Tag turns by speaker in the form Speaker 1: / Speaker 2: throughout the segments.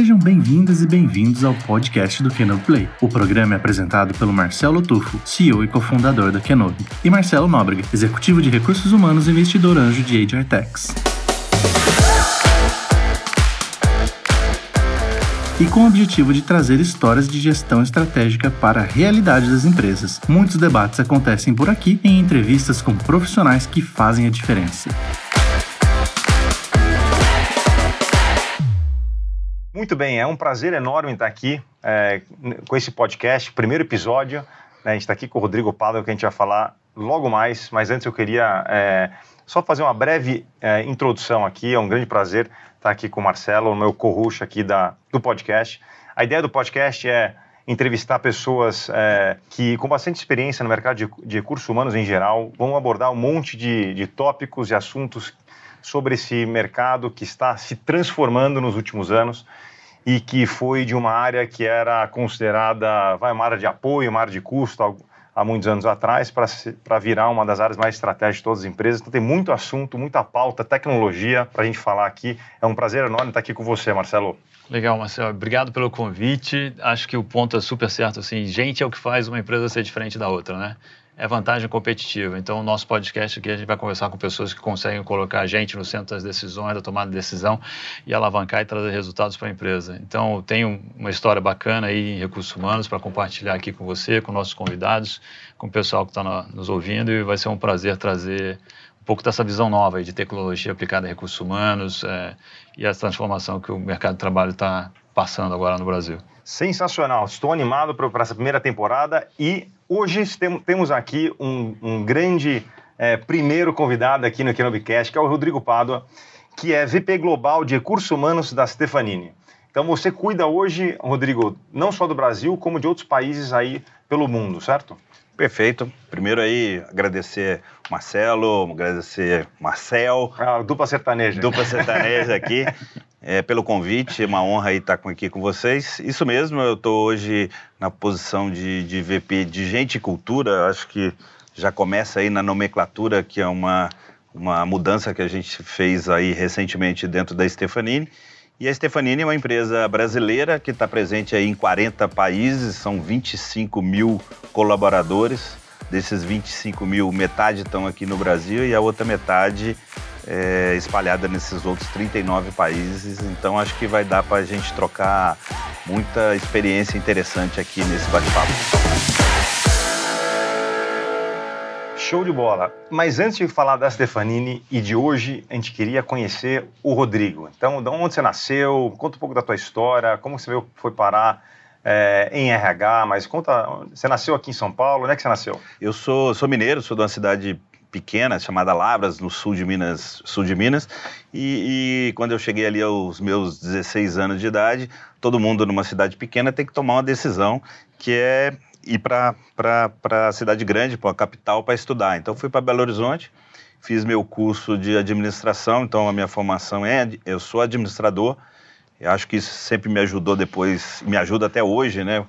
Speaker 1: Sejam bem-vindas e bem-vindos ao podcast do Kenobi Play. O programa é apresentado pelo Marcelo Tufo, CEO e cofundador da Kenobi, e Marcelo Nóbrega, executivo de recursos humanos e investidor anjo de HR Techs. e com o objetivo de trazer histórias de gestão estratégica para a realidade das empresas. Muitos debates acontecem por aqui em entrevistas com profissionais que fazem a diferença.
Speaker 2: Muito bem, é um prazer enorme estar aqui é, com esse podcast, primeiro episódio. Né, a gente está aqui com o Rodrigo Pádua, que a gente vai falar logo mais, mas antes eu queria é, só fazer uma breve é, introdução aqui. É um grande prazer estar aqui com o Marcelo, meu co-host aqui da, do podcast. A ideia do podcast é entrevistar pessoas é, que, com bastante experiência no mercado de, de, recursos humanos em geral, vão abordar um monte de, de tópicos e assuntos sobre esse mercado que está se transformando nos últimos anos e que foi de uma área que era considerada vai, uma área de apoio, uma área de custo, há muitos anos atrás para virar uma das áreas mais estratégicas de todas as empresas. Então tem muito assunto, muita pauta, tecnologia para a gente falar aqui. É um prazer enorme estar aqui com você, Marcelo.
Speaker 3: Legal, Marcelo. Obrigado pelo convite. Acho que o ponto é super certo. Assim, gente é o que faz uma empresa ser diferente da outra, né? É vantagem competitiva. Então, o nosso podcast aqui, a gente vai conversar com pessoas que conseguem colocar a gente no centro das decisões, da tomada de decisão e alavancar e trazer resultados para a empresa. Então, eu tenho uma história bacana aí em recursos humanos para compartilhar aqui com você, com nossos convidados, com o pessoal que está nos ouvindo e vai ser um prazer trazer um pouco dessa visão nova de tecnologia aplicada a recursos humanos é, e a transformação que o mercado de trabalho está passando agora no Brasil.
Speaker 2: Sensacional, estou animado para essa primeira temporada e hoje temos aqui um, um grande é, primeiro convidado aqui no Kenobcast, que é o Rodrigo Pádua, que é VP Global de Recursos Humanos da Stefanini. Então você cuida hoje, Rodrigo, não só do Brasil, como de outros países aí pelo mundo, certo?
Speaker 4: Perfeito. Primeiro aí, agradecer Marcelo, agradecer Marcel.
Speaker 2: Ah, dupla sertaneja.
Speaker 4: Dupla sertaneja aqui. é, pelo convite, é uma honra estar aqui com vocês. Isso mesmo, eu estou hoje na posição de, de VP de Gente e Cultura. Acho que já começa aí na nomenclatura, que é uma, uma mudança que a gente fez aí recentemente dentro da Stefanini. E a Stefanini é uma empresa brasileira que está presente aí em 40 países, são 25 mil colaboradores. Desses 25 mil, metade estão aqui no Brasil e a outra metade é espalhada nesses outros 39 países. Então acho que vai dar para a gente trocar muita experiência interessante aqui nesse bate-papo.
Speaker 2: Show de bola. Mas antes de falar da Stefanini e de hoje, a gente queria conhecer o Rodrigo. Então, de onde você nasceu? Conta um pouco da tua história, como você veio, foi parar é, em RH, mas conta, você nasceu aqui em São Paulo, onde é que você nasceu?
Speaker 4: Eu sou, sou mineiro, sou de uma cidade pequena chamada Lavras, no sul de Minas, sul de Minas. E, e, quando eu cheguei ali aos meus 16 anos de idade, todo mundo numa cidade pequena tem que tomar uma decisão que é ir para a cidade grande, para a capital, para estudar. Então, fui para Belo Horizonte, fiz meu curso de administração, então a minha formação é, eu sou administrador, eu acho que isso sempre me ajudou depois, me ajuda até hoje, né?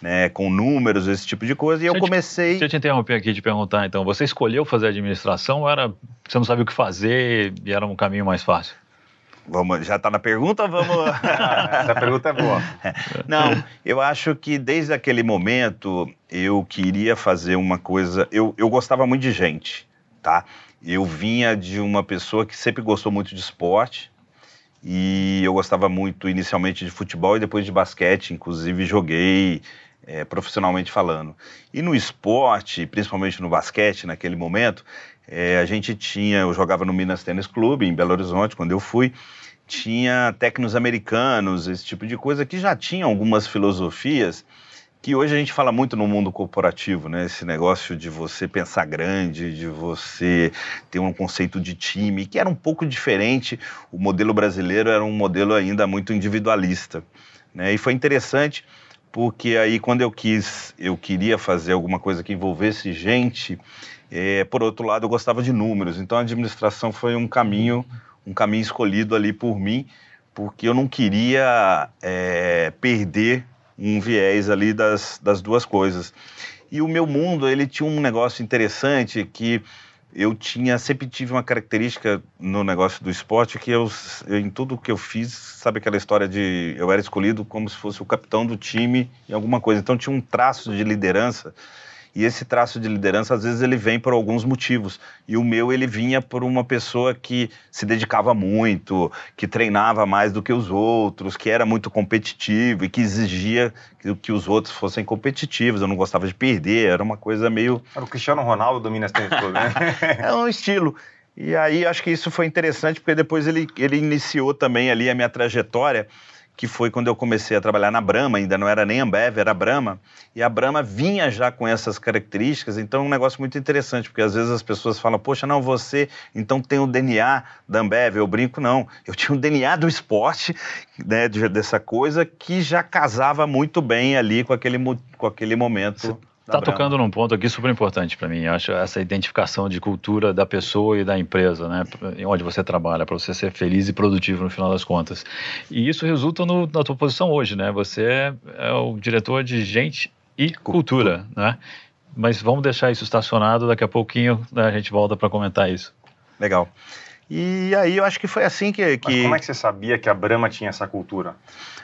Speaker 4: né com números, esse tipo de coisa, e eu comecei...
Speaker 3: deixa eu te interromper aqui de perguntar, então, você escolheu fazer administração ou era, você não sabia o que fazer e era um caminho mais fácil?
Speaker 4: Vamos, já está na pergunta? Vamos.
Speaker 2: Essa pergunta é boa.
Speaker 4: Não, eu acho que desde aquele momento eu queria fazer uma coisa. Eu, eu gostava muito de gente, tá? Eu vinha de uma pessoa que sempre gostou muito de esporte e eu gostava muito inicialmente de futebol e depois de basquete, inclusive joguei é, profissionalmente falando. E no esporte, principalmente no basquete naquele momento, é, a gente tinha, eu jogava no Minas Tênis Clube, em Belo Horizonte, quando eu fui, tinha técnicos americanos, esse tipo de coisa, que já tinha algumas filosofias que hoje a gente fala muito no mundo corporativo, né? Esse negócio de você pensar grande, de você ter um conceito de time, que era um pouco diferente. O modelo brasileiro era um modelo ainda muito individualista, né? E foi interessante porque aí quando eu quis, eu queria fazer alguma coisa que envolvesse gente, é, por outro lado, eu gostava de números, então a administração foi um caminho, um caminho escolhido ali por mim, porque eu não queria é, perder um viés ali das, das duas coisas. E o meu mundo, ele tinha um negócio interessante que eu tinha sempre tive uma característica no negócio do esporte que eu, eu, em tudo que eu fiz, sabe aquela história de eu era escolhido como se fosse o capitão do time em alguma coisa. Então tinha um traço de liderança e esse traço de liderança, às vezes, ele vem por alguns motivos. E o meu, ele vinha por uma pessoa que se dedicava muito, que treinava mais do que os outros, que era muito competitivo e que exigia que, os outros fossem competitivos. Eu não gostava de perder, era uma coisa meio.
Speaker 2: Era o Cristiano Ronaldo do Minas Tênis Clube, né?
Speaker 4: é um estilo. E aí acho que isso foi interessante, porque depois ele, ele iniciou também ali a minha trajetória que foi quando eu comecei a trabalhar na Brahma, ainda não era nem Ambev, era Brahma, e a Brahma vinha já com essas características, então é um negócio muito interessante, porque às vezes as pessoas falam, poxa, não, você então tem o DNA da Ambev, eu brinco, não, eu tinha o DNA do esporte, né, dessa coisa, que já casava muito bem ali com aquele, com aquele momento
Speaker 3: Está tocando num ponto aqui super importante para mim. Acho essa identificação de cultura da pessoa e da empresa, né? Onde você trabalha, para você ser feliz e produtivo no final das contas. E isso resulta no, na tua posição hoje, né? Você é, é o diretor de gente e cultura, cultura, né? Mas vamos deixar isso estacionado, daqui a pouquinho né, a gente volta para comentar isso.
Speaker 4: Legal. E aí eu acho que foi assim que, que...
Speaker 2: Mas como é que você sabia que a Brahma tinha essa cultura?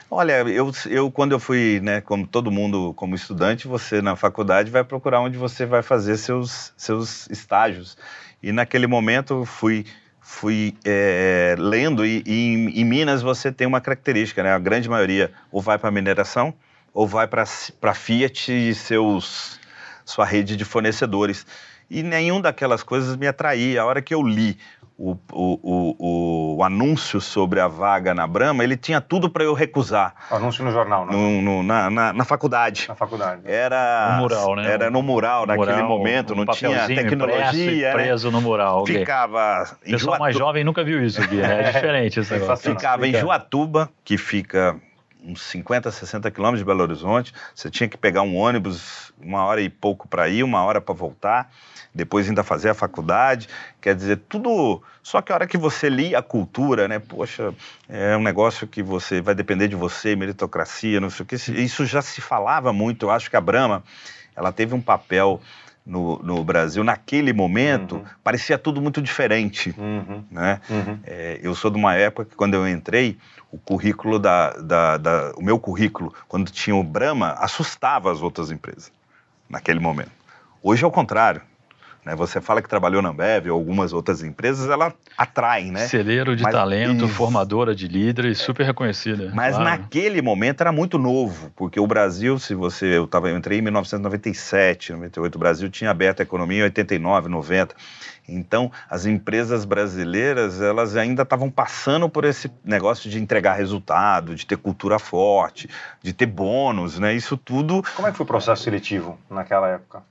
Speaker 4: Olha, eu, eu quando eu fui, né, como todo mundo, como estudante, você na faculdade vai procurar onde você vai fazer seus, seus estágios. E naquele momento fui fui é, lendo e, e em, em, Minas você tem uma característica, né? A grande maioria ou vai para mineração ou vai para Fiat e seus sua rede de fornecedores. E nenhum daquelas coisas me atraía. A hora que eu li o, o, o, o, anúncio sobre a vaga na Brama, ele tinha tudo para eu recusar.
Speaker 2: O anúncio no jornal, não?
Speaker 4: No, no, na, na, na, faculdade.
Speaker 2: Na faculdade.
Speaker 4: Era
Speaker 3: no mural, né?
Speaker 4: Era no mural, no naquele mural, momento, um não tinha tecnologia.
Speaker 3: Né? preso no mural.
Speaker 4: Ficava.
Speaker 3: O pessoal mais jovem nunca viu isso né? É diferente esse negócio.
Speaker 4: Ficava em Juatuba, que fica uns 50, 60 quilômetros de Belo Horizonte. Você tinha que pegar um ônibus uma hora e pouco para ir, uma hora para voltar depois ainda fazer a faculdade, quer dizer, tudo. Só que a hora que você lia a cultura, né? Poxa, é um negócio que você vai depender de você, meritocracia, não sei o que. Isso já se falava muito. Eu acho que a Brahma, ela teve um papel no, no Brasil naquele momento, uhum. parecia tudo muito diferente, uhum. né? Uhum. É, eu sou de uma época que quando eu entrei, o currículo da, da, da, o meu currículo, quando tinha o Brahma, assustava as outras empresas naquele momento. Hoje é o contrário. Né? Você fala que trabalhou na Ambev ou algumas outras empresas, ela atrai, né?
Speaker 3: Celeiro de Mas, talento, isso. formadora de líderes, super reconhecida.
Speaker 4: Mas claro. naquele momento era muito novo, porque o Brasil, se você, eu, tava, eu entrei em 1997, 98, o Brasil tinha aberto a economia em 89, 90. Então, as empresas brasileiras, elas ainda estavam passando por esse negócio de entregar resultado, de ter cultura forte, de ter bônus, né? Isso tudo.
Speaker 2: Como é que foi o processo seletivo naquela época?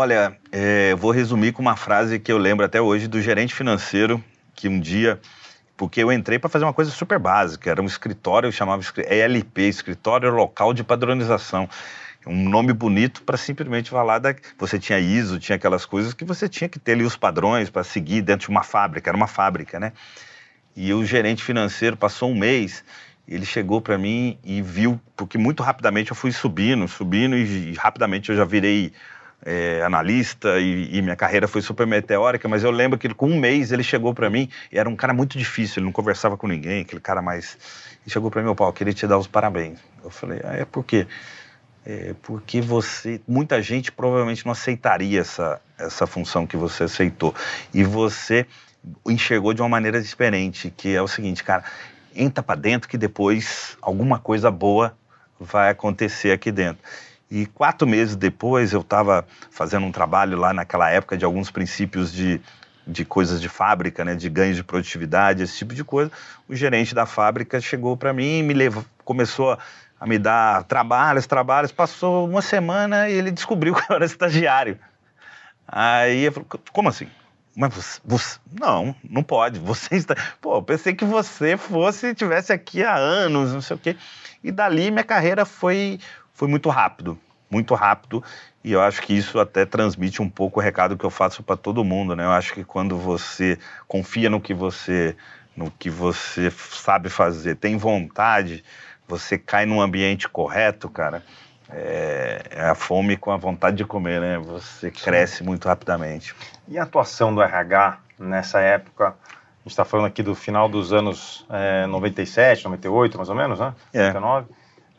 Speaker 4: Olha, é, vou resumir com uma frase que eu lembro até hoje do gerente financeiro, que um dia, porque eu entrei para fazer uma coisa super básica, era um escritório, chamava ELP, Escritório Local de Padronização. Um nome bonito para simplesmente falar da. Você tinha ISO, tinha aquelas coisas que você tinha que ter ali os padrões para seguir dentro de uma fábrica, era uma fábrica, né? E o gerente financeiro passou um mês ele chegou para mim e viu, porque muito rapidamente eu fui subindo, subindo e rapidamente eu já virei é, analista e, e, minha carreira foi super meteórica, mas eu lembro que com um mês ele chegou para mim e era um cara muito difícil, ele não conversava com ninguém, aquele cara mais. E chegou para mim, meu pau, queria te dar os parabéns. Eu falei, ah, é por quê? É porque você, muita gente provavelmente não aceitaria essa, essa função que você aceitou. E você enxergou de uma maneira diferente, que é o seguinte, cara, entra para dentro que depois alguma coisa boa vai acontecer aqui dentro. E quatro meses depois eu estava fazendo um trabalho lá naquela época de alguns princípios de, de coisas de fábrica, né, de ganhos de produtividade, esse tipo de coisa. O gerente da fábrica chegou para mim me levou, começou a me dar trabalhos, trabalhos. Passou uma semana e ele descobriu que eu era estagiário. Aí eu falei, como assim? Mas você, você, não, não pode. Você está. Pô, pensei que você fosse tivesse aqui há anos, não sei o quê. E dali minha carreira foi foi muito rápido, muito rápido. E eu acho que isso até transmite um pouco o recado que eu faço para todo mundo, né? Eu acho que quando você confia no que você no que você sabe fazer, tem vontade, você cai num ambiente correto, cara, é, é, a fome com a vontade de comer, né? Você cresce muito rapidamente.
Speaker 2: E a atuação do RH nessa época? A gente está falando aqui do final dos anos é, 97, 98, mais ou menos, né?
Speaker 4: É.
Speaker 2: 99.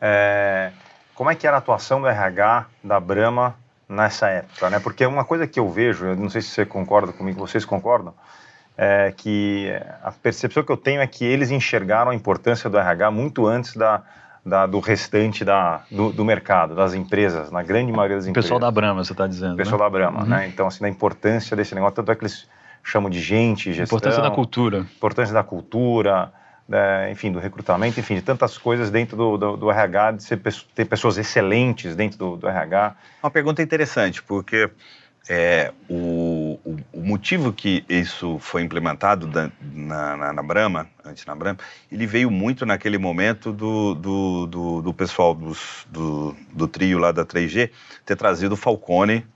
Speaker 2: É, como é que era a atuação do RH da Brahma nessa época, né? Porque uma coisa que eu vejo, eu não sei se você concorda comigo, vocês concordam, é que a percepção que eu tenho é que eles enxergaram a importância do RH muito antes da, da, do restante da, do, do, mercado, das empresas, na grande maioria das empresas.
Speaker 3: O pessoal da Brahma, você está dizendo. O
Speaker 2: pessoal
Speaker 3: né?
Speaker 2: da Brahma,
Speaker 3: uhum.
Speaker 2: né? Então, assim, da importância desse negócio, tanto é que eles chamam de gente, gestão.
Speaker 3: Importância da cultura.
Speaker 2: Importância da cultura, é, enfim, do recrutamento, enfim, de tantas coisas dentro do, do, do RH, de ser, ter pessoas excelentes dentro do, do RH.
Speaker 4: Uma pergunta interessante, porque é, o, o, o, motivo que isso foi implementado da, na, na, na, Brahma, antes na Brahma, ele veio muito naquele momento do, do, do, do pessoal dos, do, do trio lá da 3G ter trazido o Falcone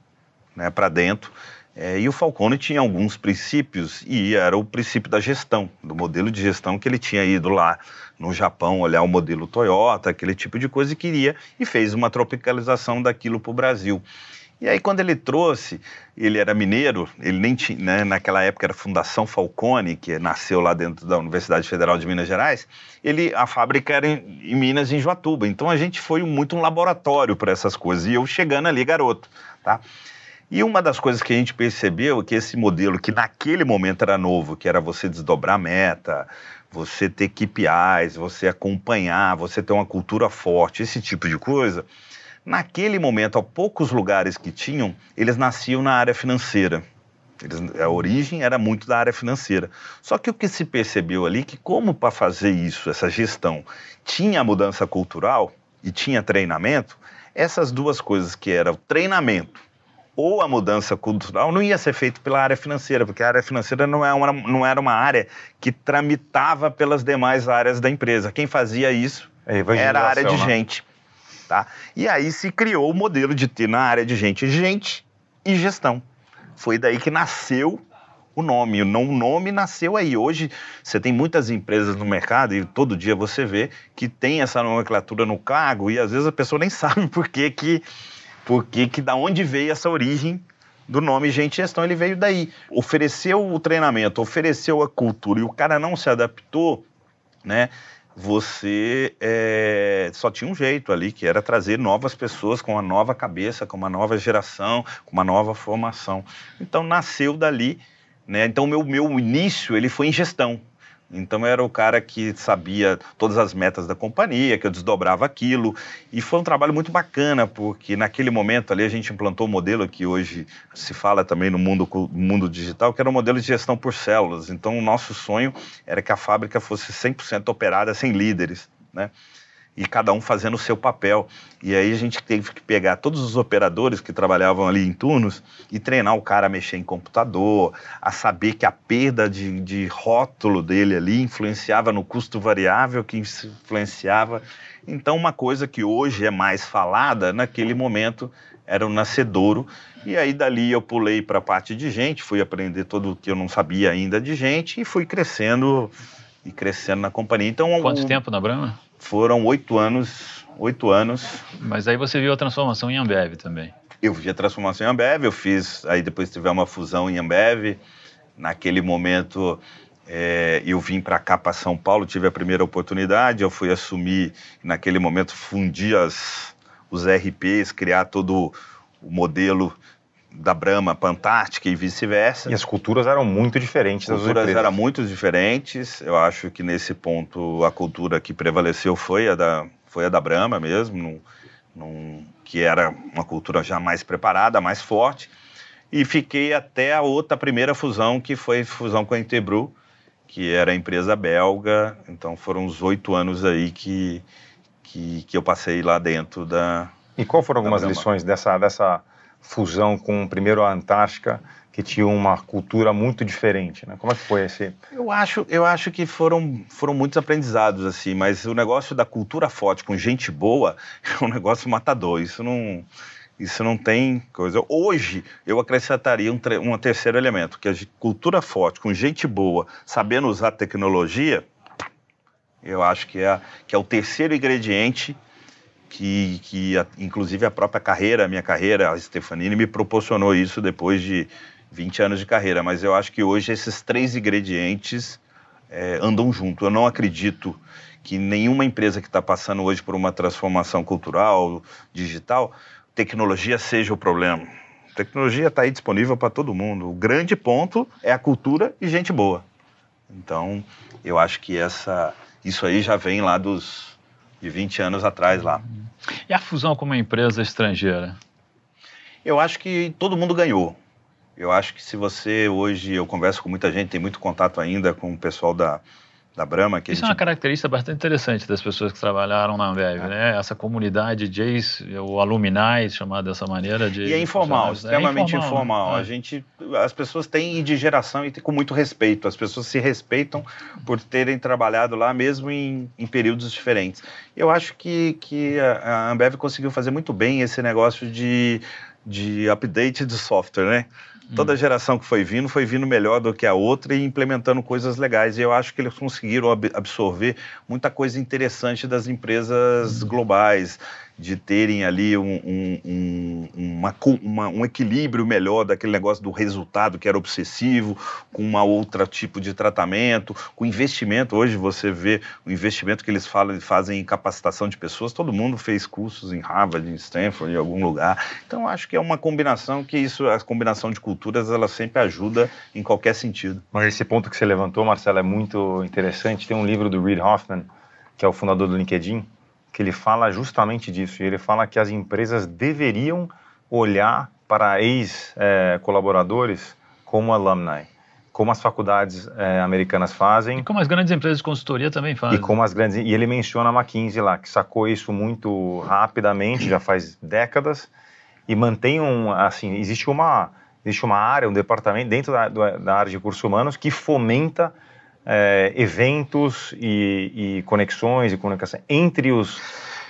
Speaker 4: né, para dentro. É, e o Falcone tinha alguns princípios, e era o princípio da gestão, do modelo de gestão que ele tinha ido lá no Japão olhar o modelo Toyota, aquele tipo de coisa, e queria, e fez uma tropicalização daquilo para o Brasil. E aí, quando ele trouxe, ele era mineiro, ele nem tinha, né, naquela época era Fundação Falcone, que nasceu lá dentro da Universidade Federal de Minas Gerais, ele, a fábrica era em, em Minas, em Joatuba. Então a gente foi muito um laboratório para essas coisas, e eu chegando ali, garoto, tá? E uma das coisas que a gente percebeu é que esse modelo, que naquele momento era novo, que era você desdobrar meta, você ter KPIs, você acompanhar, você ter uma cultura forte, esse tipo de coisa, Naquele momento, há poucos lugares que tinham, eles nasciam na área financeira. Eles, a origem era muito da área financeira. Só que o que se percebeu ali que como para fazer isso, essa gestão, tinha mudança cultural e tinha treinamento, essas duas coisas que eram treinamento ou a mudança cultural não ia ser feito pela área financeira, porque a área financeira não, é uma, não era uma área que tramitava pelas demais áreas da empresa. Quem fazia isso é era a área de né? gente. Tá? E aí se criou o modelo de ter na área de gente, gente e gestão. Foi daí que nasceu o nome. O nome nasceu aí. Hoje você tem muitas empresas no mercado e todo dia você vê que tem essa nomenclatura no cargo e às vezes a pessoa nem sabe por que que, por que, que da onde veio essa origem do nome gente gestão. Ele veio daí. Ofereceu o treinamento, ofereceu a cultura e o cara não se adaptou, né? você é, só tinha um jeito ali, que era trazer novas pessoas com uma nova cabeça, com uma nova geração, com uma nova formação. Então nasceu dali, né? Então meu meu início ele foi em gestão. Então era o cara que sabia todas as metas da companhia, que eu desdobrava aquilo. E foi um trabalho muito bacana, porque naquele momento ali a gente implantou um modelo que hoje se fala também no mundo, mundo digital, que era um modelo de gestão por células. Então o nosso sonho era que a fábrica fosse 100% operada sem líderes, né? E cada um fazendo o seu papel. E aí a gente teve que pegar todos os operadores que trabalhavam ali em turnos e treinar o cara a mexer em computador, a saber que a perda de, de rótulo dele ali influenciava no custo variável, que influenciava. Então, uma coisa que hoje é mais falada, naquele momento era o nascedouro. E aí dali eu pulei para a parte de gente, fui aprender tudo o que eu não sabia ainda de gente e fui crescendo e crescendo na companhia. Então,
Speaker 3: Quanto tempo na Brahma?
Speaker 4: Foram oito anos, oito anos.
Speaker 3: Mas aí você viu a transformação em Ambev também.
Speaker 4: Eu vi a transformação em Ambev, eu fiz, aí depois tivemos uma fusão em Ambev. Naquele momento é, eu vim para cá, para São Paulo, tive a primeira oportunidade, eu fui assumir, naquele momento fundir as, os RPs, criar todo o modelo da Brahma para Antártica e vice-versa.
Speaker 2: E as culturas eram muito diferentes
Speaker 4: das culturas eram muito diferentes. Eu acho que nesse ponto a cultura que prevaleceu foi a da, foi a da Brahma mesmo, num, num, que era uma cultura já mais preparada, mais forte. E fiquei até a outra primeira fusão, que foi a fusão com a Intebru, que era a empresa belga. Então foram os oito anos aí que, que, que eu passei lá dentro da.
Speaker 2: E qual foram algumas lições dessa, dessa fusão com primeiro a Antártica, que tinha uma cultura muito diferente, né? Como é que foi esse?
Speaker 4: Eu acho, eu acho que foram, foram muitos aprendizados assim, mas o negócio da cultura forte com gente boa é um negócio matador. Isso não, isso não tem coisa. Hoje eu acrescentaria um, um terceiro elemento, que é a cultura forte com gente boa, sabendo usar tecnologia. Eu acho que é, que é o terceiro ingrediente que, que a, inclusive a própria carreira, a minha carreira, a Stefanini, me proporcionou isso depois de 20 anos de carreira. Mas eu acho que hoje esses três ingredientes é, andam junto. Eu não acredito que nenhuma empresa que está passando hoje por uma transformação cultural, digital, tecnologia seja o problema. Tecnologia está aí disponível para todo mundo. O grande ponto é a cultura e gente boa. Então, eu acho que essa, isso aí já vem lá dos de 20 anos atrás lá.
Speaker 3: E a fusão com uma empresa estrangeira?
Speaker 4: Eu acho que todo mundo ganhou. Eu acho que se você hoje, eu converso com muita gente, tem muito contato ainda com o pessoal da, da Brahma.
Speaker 3: Que Isso gente... é uma característica bastante interessante das pessoas que trabalharam na Ambev, é. né? Essa comunidade Jays, o alumni, chamado dessa maneira. De
Speaker 4: e é informal, extremamente é informal. informal. Né? A é. gente, as pessoas têm de geração e com muito respeito. As pessoas se respeitam por terem trabalhado lá, mesmo em, em períodos diferentes. Eu acho que, que a Ambev conseguiu fazer muito bem esse negócio de, de update de software, né? Toda hum. geração que foi vindo, foi vindo melhor do que a outra e implementando coisas legais. E eu acho que eles conseguiram absorver muita coisa interessante das empresas hum. globais de terem ali um, um, um, uma, uma, um equilíbrio melhor daquele negócio do resultado que era obsessivo, com uma outra tipo de tratamento, com investimento. Hoje você vê o investimento que eles falam, fazem em capacitação de pessoas, todo mundo fez cursos em Harvard, em Stanford, em algum lugar. Então acho que é uma combinação que isso, a combinação de culturas, ela sempre ajuda em qualquer sentido.
Speaker 2: Mas esse ponto que você levantou, Marcelo, é muito interessante. Tem um livro do Reid Hoffman, que é o fundador do LinkedIn, que ele fala justamente disso. E ele fala que as empresas deveriam olhar para ex-colaboradores como alumni, como as faculdades é, americanas fazem.
Speaker 3: E como as grandes empresas de consultoria também fazem.
Speaker 2: E como as grandes. E ele menciona a McKinsey lá, que sacou isso muito rapidamente, já faz décadas, e mantém um. Assim, existe uma, existe uma área, um departamento dentro da, da área de recursos humanos que fomenta é, eventos e, e, conexões e comunicação entre os,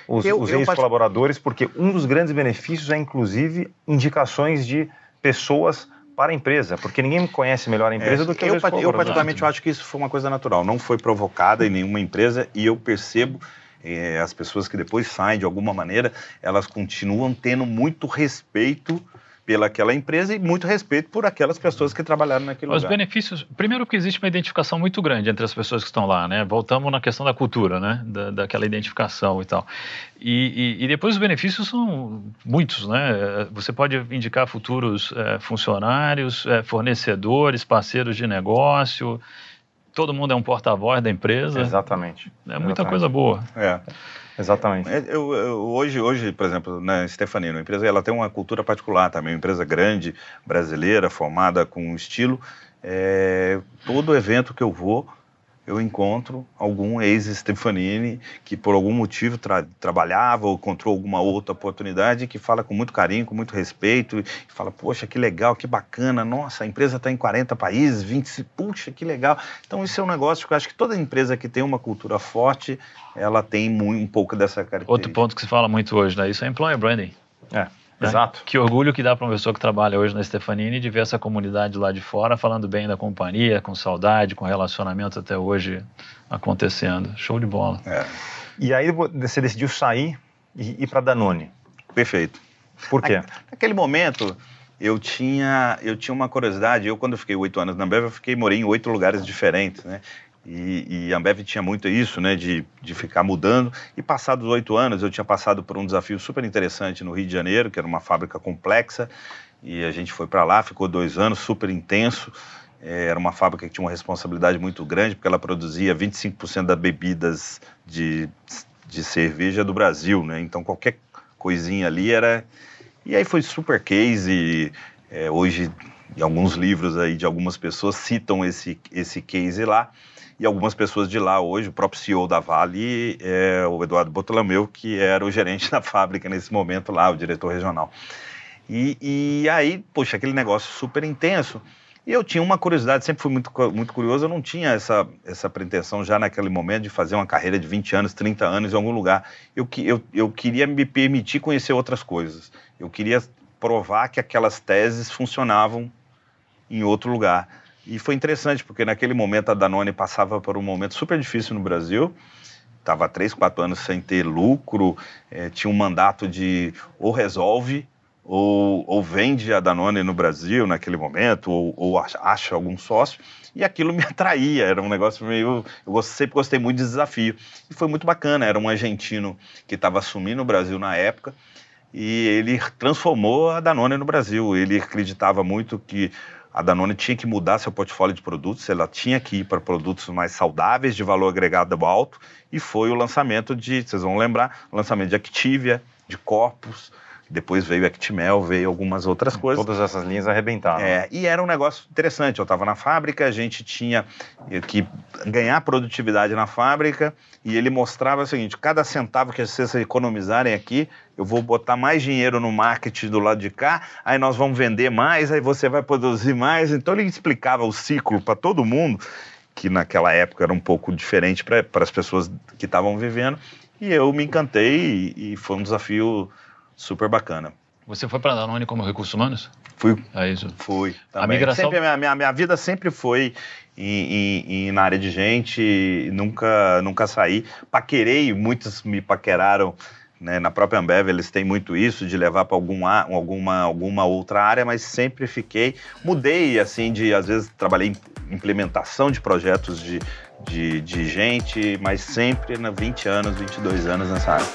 Speaker 2: os, os ex-colaboradores, porque um dos grandes benefícios é, inclusive, indicações de pessoas para a empresa, porque ninguém conhece melhor a empresa é, do que
Speaker 4: eu, eu particularmente eu acho que isso foi uma coisa natural, não foi provocada em nenhuma empresa e eu percebo é, as pessoas que depois saem de alguma maneira, elas continuam tendo muito respeito pelaquela empresa e muito respeito por aquelas pessoas que trabalharam naquele
Speaker 3: Os
Speaker 4: lugar.
Speaker 3: Os benefícios, primeiro que existe uma identificação muito grande entre as pessoas que estão lá, né? Voltamos na questão da cultura, né? Da, daquela identificação e tal. E, e, e, depois os benefícios são muitos, né? Você pode indicar futuros é, funcionários, é, fornecedores, parceiros de negócio, todo mundo é um porta-voz da empresa.
Speaker 2: Exatamente.
Speaker 3: É muita Exatamente. coisa boa.
Speaker 2: É. Exatamente.
Speaker 4: É, eu, eu, hoje, hoje, por exemplo, na Stefanino, a empresa ela tem uma cultura particular também, uma empresa grande, brasileira, formada com estilo. É, todo evento que eu vou, eu encontro algum ex-Stefanini que por algum motivo tra trabalhava ou encontrou alguma outra oportunidade que fala com muito carinho, com muito respeito e fala, poxa, que legal, que bacana, nossa, a empresa está em 40 países, 20, puxa, que legal. Então isso é um negócio que eu acho que toda empresa que tem uma cultura forte, ela tem muito, um pouco dessa característica.
Speaker 3: Outro ponto que se fala muito hoje, né? Isso é employer branding.
Speaker 2: É. Né? Exato.
Speaker 3: Que orgulho que dá para uma pessoa que trabalha hoje na Stefanini de ver essa comunidade lá de fora falando bem da companhia, com saudade, com relacionamento até hoje acontecendo. Show de bola.
Speaker 2: É. E aí você decidiu sair e ir para Danone.
Speaker 4: Perfeito.
Speaker 2: Por quê?
Speaker 4: Naquele momento eu tinha eu tinha uma curiosidade. Eu quando eu fiquei oito anos na Ambev, eu fiquei morei em oito lugares diferentes, né? E, e, a Ambev tinha muito isso, né, de, de ficar mudando. E passados oito anos, eu tinha passado por um desafio super interessante no Rio de Janeiro, que era uma fábrica complexa, e a gente foi para lá, ficou dois anos, super intenso. É, era uma fábrica que tinha uma responsabilidade muito grande, porque ela produzia 25% das bebidas de, de cerveja do Brasil, né? Então qualquer coisinha ali era. E aí foi super case. É, hoje, em alguns livros aí de algumas pessoas citam esse, esse case lá e algumas pessoas de lá hoje, o próprio CEO da Vale é o Eduardo Botolomeu, que era o gerente da fábrica nesse momento lá, o diretor regional. E, e aí, poxa, aquele negócio super intenso. E eu tinha uma curiosidade, sempre fui muito, muito curioso, eu não tinha essa, essa pretensão já naquele momento de fazer uma carreira de 20 anos, 30 anos em algum lugar. Eu, eu, eu queria me permitir conhecer outras coisas. Eu queria provar que aquelas teses funcionavam em outro lugar. E foi interessante, porque naquele momento a Danone passava por um momento super difícil no Brasil. estava três, quatro anos sem ter lucro, é, tinha um mandato de ou resolve ou, ou vende a Danone no Brasil naquele momento, ou, ou acha algum sócio, e aquilo me atraía, era um negócio meio. Eu sempre gostei muito de desafio. E foi muito bacana, era um argentino que estava assumindo o Brasil na época, e ele transformou a Danone no Brasil. Ele acreditava muito que a Danone tinha que mudar seu portfólio de produtos, ela tinha que ir para produtos mais saudáveis, de valor agregado alto, e foi o lançamento de, vocês vão lembrar, lançamento de Activia, de Corpus, depois veio Actimel, veio algumas outras coisas.
Speaker 2: Todas essas linhas arrebentaram.
Speaker 4: É, e era um negócio interessante. Eu estava na fábrica, a gente tinha que ganhar produtividade na fábrica e ele mostrava o seguinte: cada centavo que vocês economizarem aqui, eu vou botar mais dinheiro no marketing do lado de cá, aí nós vamos vender mais, aí você vai produzir mais. Então ele explicava o ciclo para todo mundo, que naquela época era um pouco diferente para as pessoas que estavam vivendo. E eu me encantei e, e foi um desafio super bacana.
Speaker 3: Você foi para a Danone como recursos humanos?
Speaker 4: Fui.
Speaker 3: É isso.
Speaker 4: Fui.
Speaker 3: Também. A migração.
Speaker 4: Sempre, a minha, minha, minha vida sempre foi em, em, em, na área de gente, nunca, nunca saí. Paquerei, muitos me paqueraram. Né, na própria Ambev eles têm muito isso de levar para algum, alguma, alguma outra área, mas sempre fiquei. Mudei, assim, de às vezes trabalhei em implementação de projetos de, de, de gente, mas sempre na 20 anos, 22 anos nessa área.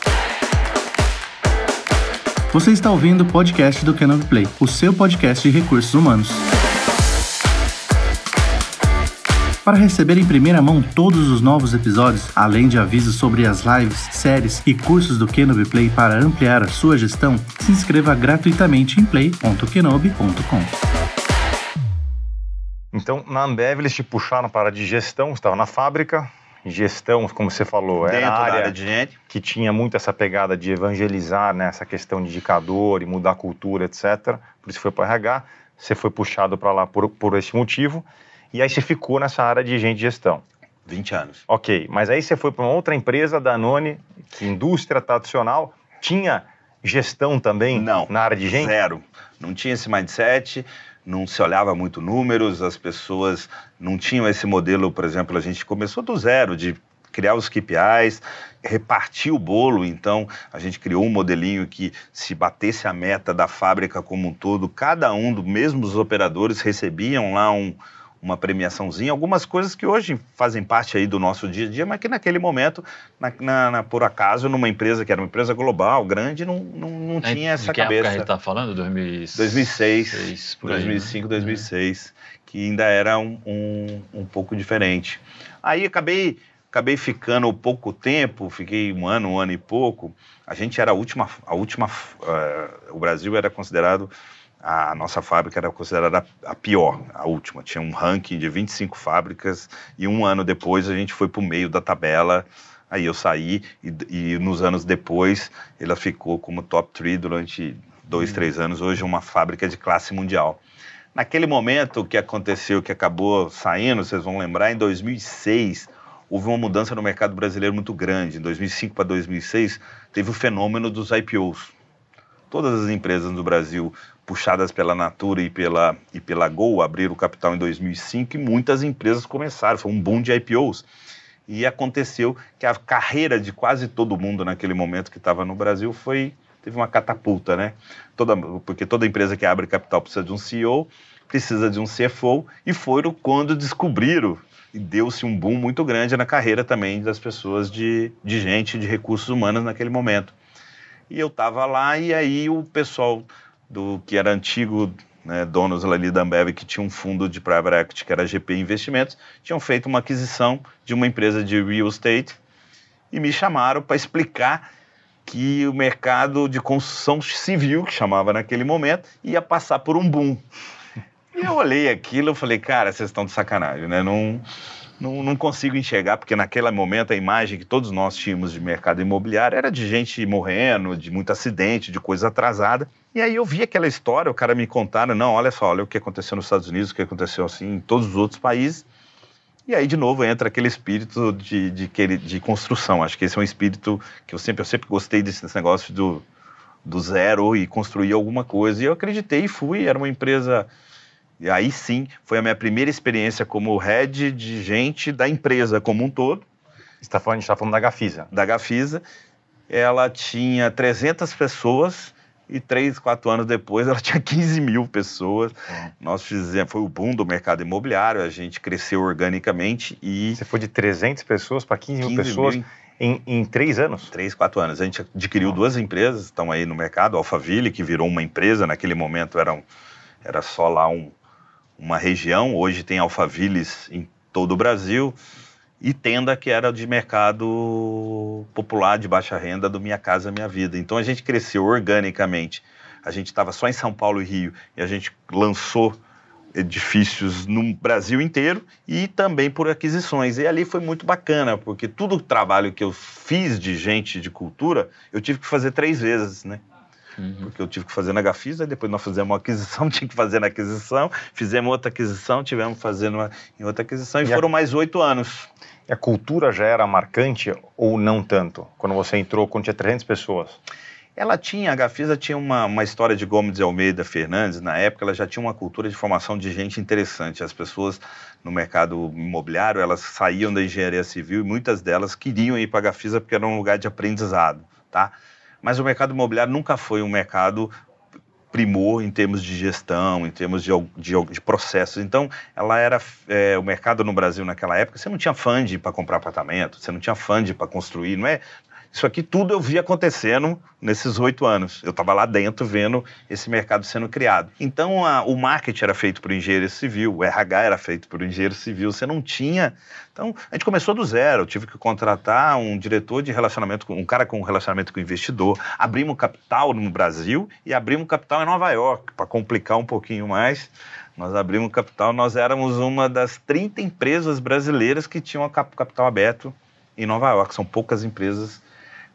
Speaker 1: Você está ouvindo o podcast do Canopy Play, o seu podcast de recursos humanos. Para receber em primeira mão todos os novos episódios, além de avisos sobre as lives, séries e cursos do Kenobi Play para ampliar a sua gestão, se inscreva gratuitamente em play.kenobi.com.
Speaker 2: Então, na Ambev, eles te puxaram para de gestão, estava na fábrica, gestão, como você falou,
Speaker 4: Dentro
Speaker 2: era a área,
Speaker 4: área de gente.
Speaker 2: que tinha muito essa pegada de evangelizar, né, essa questão de indicador e mudar a cultura, etc. Por isso foi para RH, você foi puxado para lá por, por esse motivo, e aí você ficou nessa área de gente de gestão.
Speaker 4: 20 anos.
Speaker 2: Ok, mas aí você foi para uma outra empresa, Danone, que indústria tradicional, tinha gestão também
Speaker 4: Não,
Speaker 2: na área de gente?
Speaker 4: Zero. Não tinha esse mindset, não se olhava muito números, as pessoas não tinham esse modelo, por exemplo, a gente começou do zero, de criar os KPIs, repartir o bolo, então a gente criou um modelinho que se batesse a meta da fábrica como um todo, cada um, do mesmo os operadores recebiam lá um, uma premiaçãozinha, algumas coisas que hoje fazem parte aí do nosso dia a dia, mas que naquele momento, na, na, na por acaso, numa empresa que era uma empresa global, grande, não, não, não
Speaker 3: É,
Speaker 4: tinha essa
Speaker 3: de que
Speaker 4: cabeça.
Speaker 3: época a gente tá falando? 2000...
Speaker 4: 2006,
Speaker 3: 2006, por aí, né?
Speaker 4: 2005, 2006, que ainda era um, um, um pouco diferente. Aí acabei, acabei ficando pouco tempo, fiquei um ano, um ano e pouco. A gente era a última, a última, eh, o Brasil era considerado a nossa fábrica era considerada a pior, a última. Tinha um ranking de 25 fábricas e um ano depois a gente foi para o meio da tabela. Aí eu saí e, e nos anos depois ela ficou como top 3 durante dois, três anos. Hoje é uma fábrica de classe mundial. Naquele momento, o que aconteceu, que acabou saindo, vocês vão lembrar, em 2006 houve uma mudança no mercado brasileiro muito grande. Em 2005 para 2006 teve o fenômeno dos IPOs. Todas as empresas do Brasil puxadas pela Natura e pela, e pela Gol, abriram o capital em 2005 e muitas empresas começaram, foi um boom de IPOs. E aconteceu que a carreira de quase todo mundo naquele momento que estava no Brasil foi teve uma catapulta, né? Toda, porque toda empresa que abre capital precisa de um CEO, precisa de um CFO, e foram quando descobriram e deu-se um boom muito grande na carreira também das pessoas de, de gente, de recursos humanos naquele momento. E eu estava lá e aí o pessoal do que era antigo né, donos ali da Ambev, que tinha um fundo de private equity, que era GP Investimentos, tinham feito uma aquisição de uma empresa de real estate e me chamaram para explicar que o mercado de construção civil, que chamava naquele momento, ia passar por um boom. E eu olhei aquilo e falei, cara, vocês estão de sacanagem, né? Não, não, não consigo enxergar, porque naquele momento a imagem que todos nós tínhamos de mercado imobiliário era de gente morrendo, de muito acidente, de coisa atrasada. E aí eu vi aquela história, o cara me contaram, não, olha só, olha o que aconteceu nos Estados Unidos, o que aconteceu assim em todos os outros países. E aí, de novo, entra aquele espírito de, de, de, construção. Acho que esse é um espírito que eu sempre, eu sempre gostei desse, desse negócio do, do zero e construir alguma coisa. E eu acreditei e fui. Era uma empresa. E aí sim, foi a minha primeira experiência como head de gente da empresa como um todo.
Speaker 2: está falando, a gente está falando da Gafisa.
Speaker 4: Da Gafisa. Ela tinha 300 pessoas e três, quatro anos depois ela tinha 15 mil pessoas. É. Nós fizemos, foi o boom do mercado imobiliário, a gente cresceu organicamente e...
Speaker 2: Você foi de 300 pessoas para 15, 15 mil pessoas mil em, em, três anos?
Speaker 4: Três, quatro anos. A gente adquiriu duas empresas, estão aí no mercado, Alphaville, que virou uma empresa, naquele momento era, um, era só lá um, uma região, hoje tem Alphavilles em todo o Brasil, e Tenda, que era de mercado popular, de baixa renda, do Minha Casa Minha Vida. Então a gente cresceu organicamente. A gente estava só em São Paulo e Rio, e a gente lançou edifícios no Brasil inteiro e também por aquisições. E ali foi muito bacana, porque todo o trabalho que eu fiz de gente de cultura, eu tive que fazer três vezes, né? Uhum. Porque eu tive que fazer na Gafisa, depois nós fizemos uma aquisição, tinha que fazer na aquisição, fizemos outra aquisição, tivemos fazendo uma, em outra aquisição, e, e foram a... mais oito anos.
Speaker 2: E a cultura já era marcante ou não tanto? Quando você entrou, quando tinha 300 pessoas?
Speaker 4: Ela tinha, a Gafisa tinha uma, uma história de Gomes de Almeida Fernandes, na época ela já tinha uma cultura de formação de gente interessante. As pessoas no mercado imobiliário, elas saíam da engenharia civil e muitas delas queriam ir para a Gafisa porque era um lugar de aprendizado, tá? Mas o mercado imobiliário nunca foi um mercado primor em termos de gestão, em termos de, de, de processos. Então, ela era é, o mercado no Brasil naquela época. Você não tinha fundo para comprar apartamento, você não tinha fundo para construir. Não é, isso aqui tudo eu vi acontecendo nesses oito anos. Eu estava lá dentro vendo esse mercado sendo criado. Então, a, o marketing era feito por engenheiro civil, o RH era feito por engenheiro civil. Você não tinha. Então, a gente começou do zero. Eu tive que contratar um diretor de relacionamento, um cara com relacionamento com o investidor. Abrimos capital no Brasil e abrimos capital em Nova York, para complicar um pouquinho mais. Nós abrimos capital, nós éramos uma das 30 empresas brasileiras que tinham capital aberto em Nova York. São poucas empresas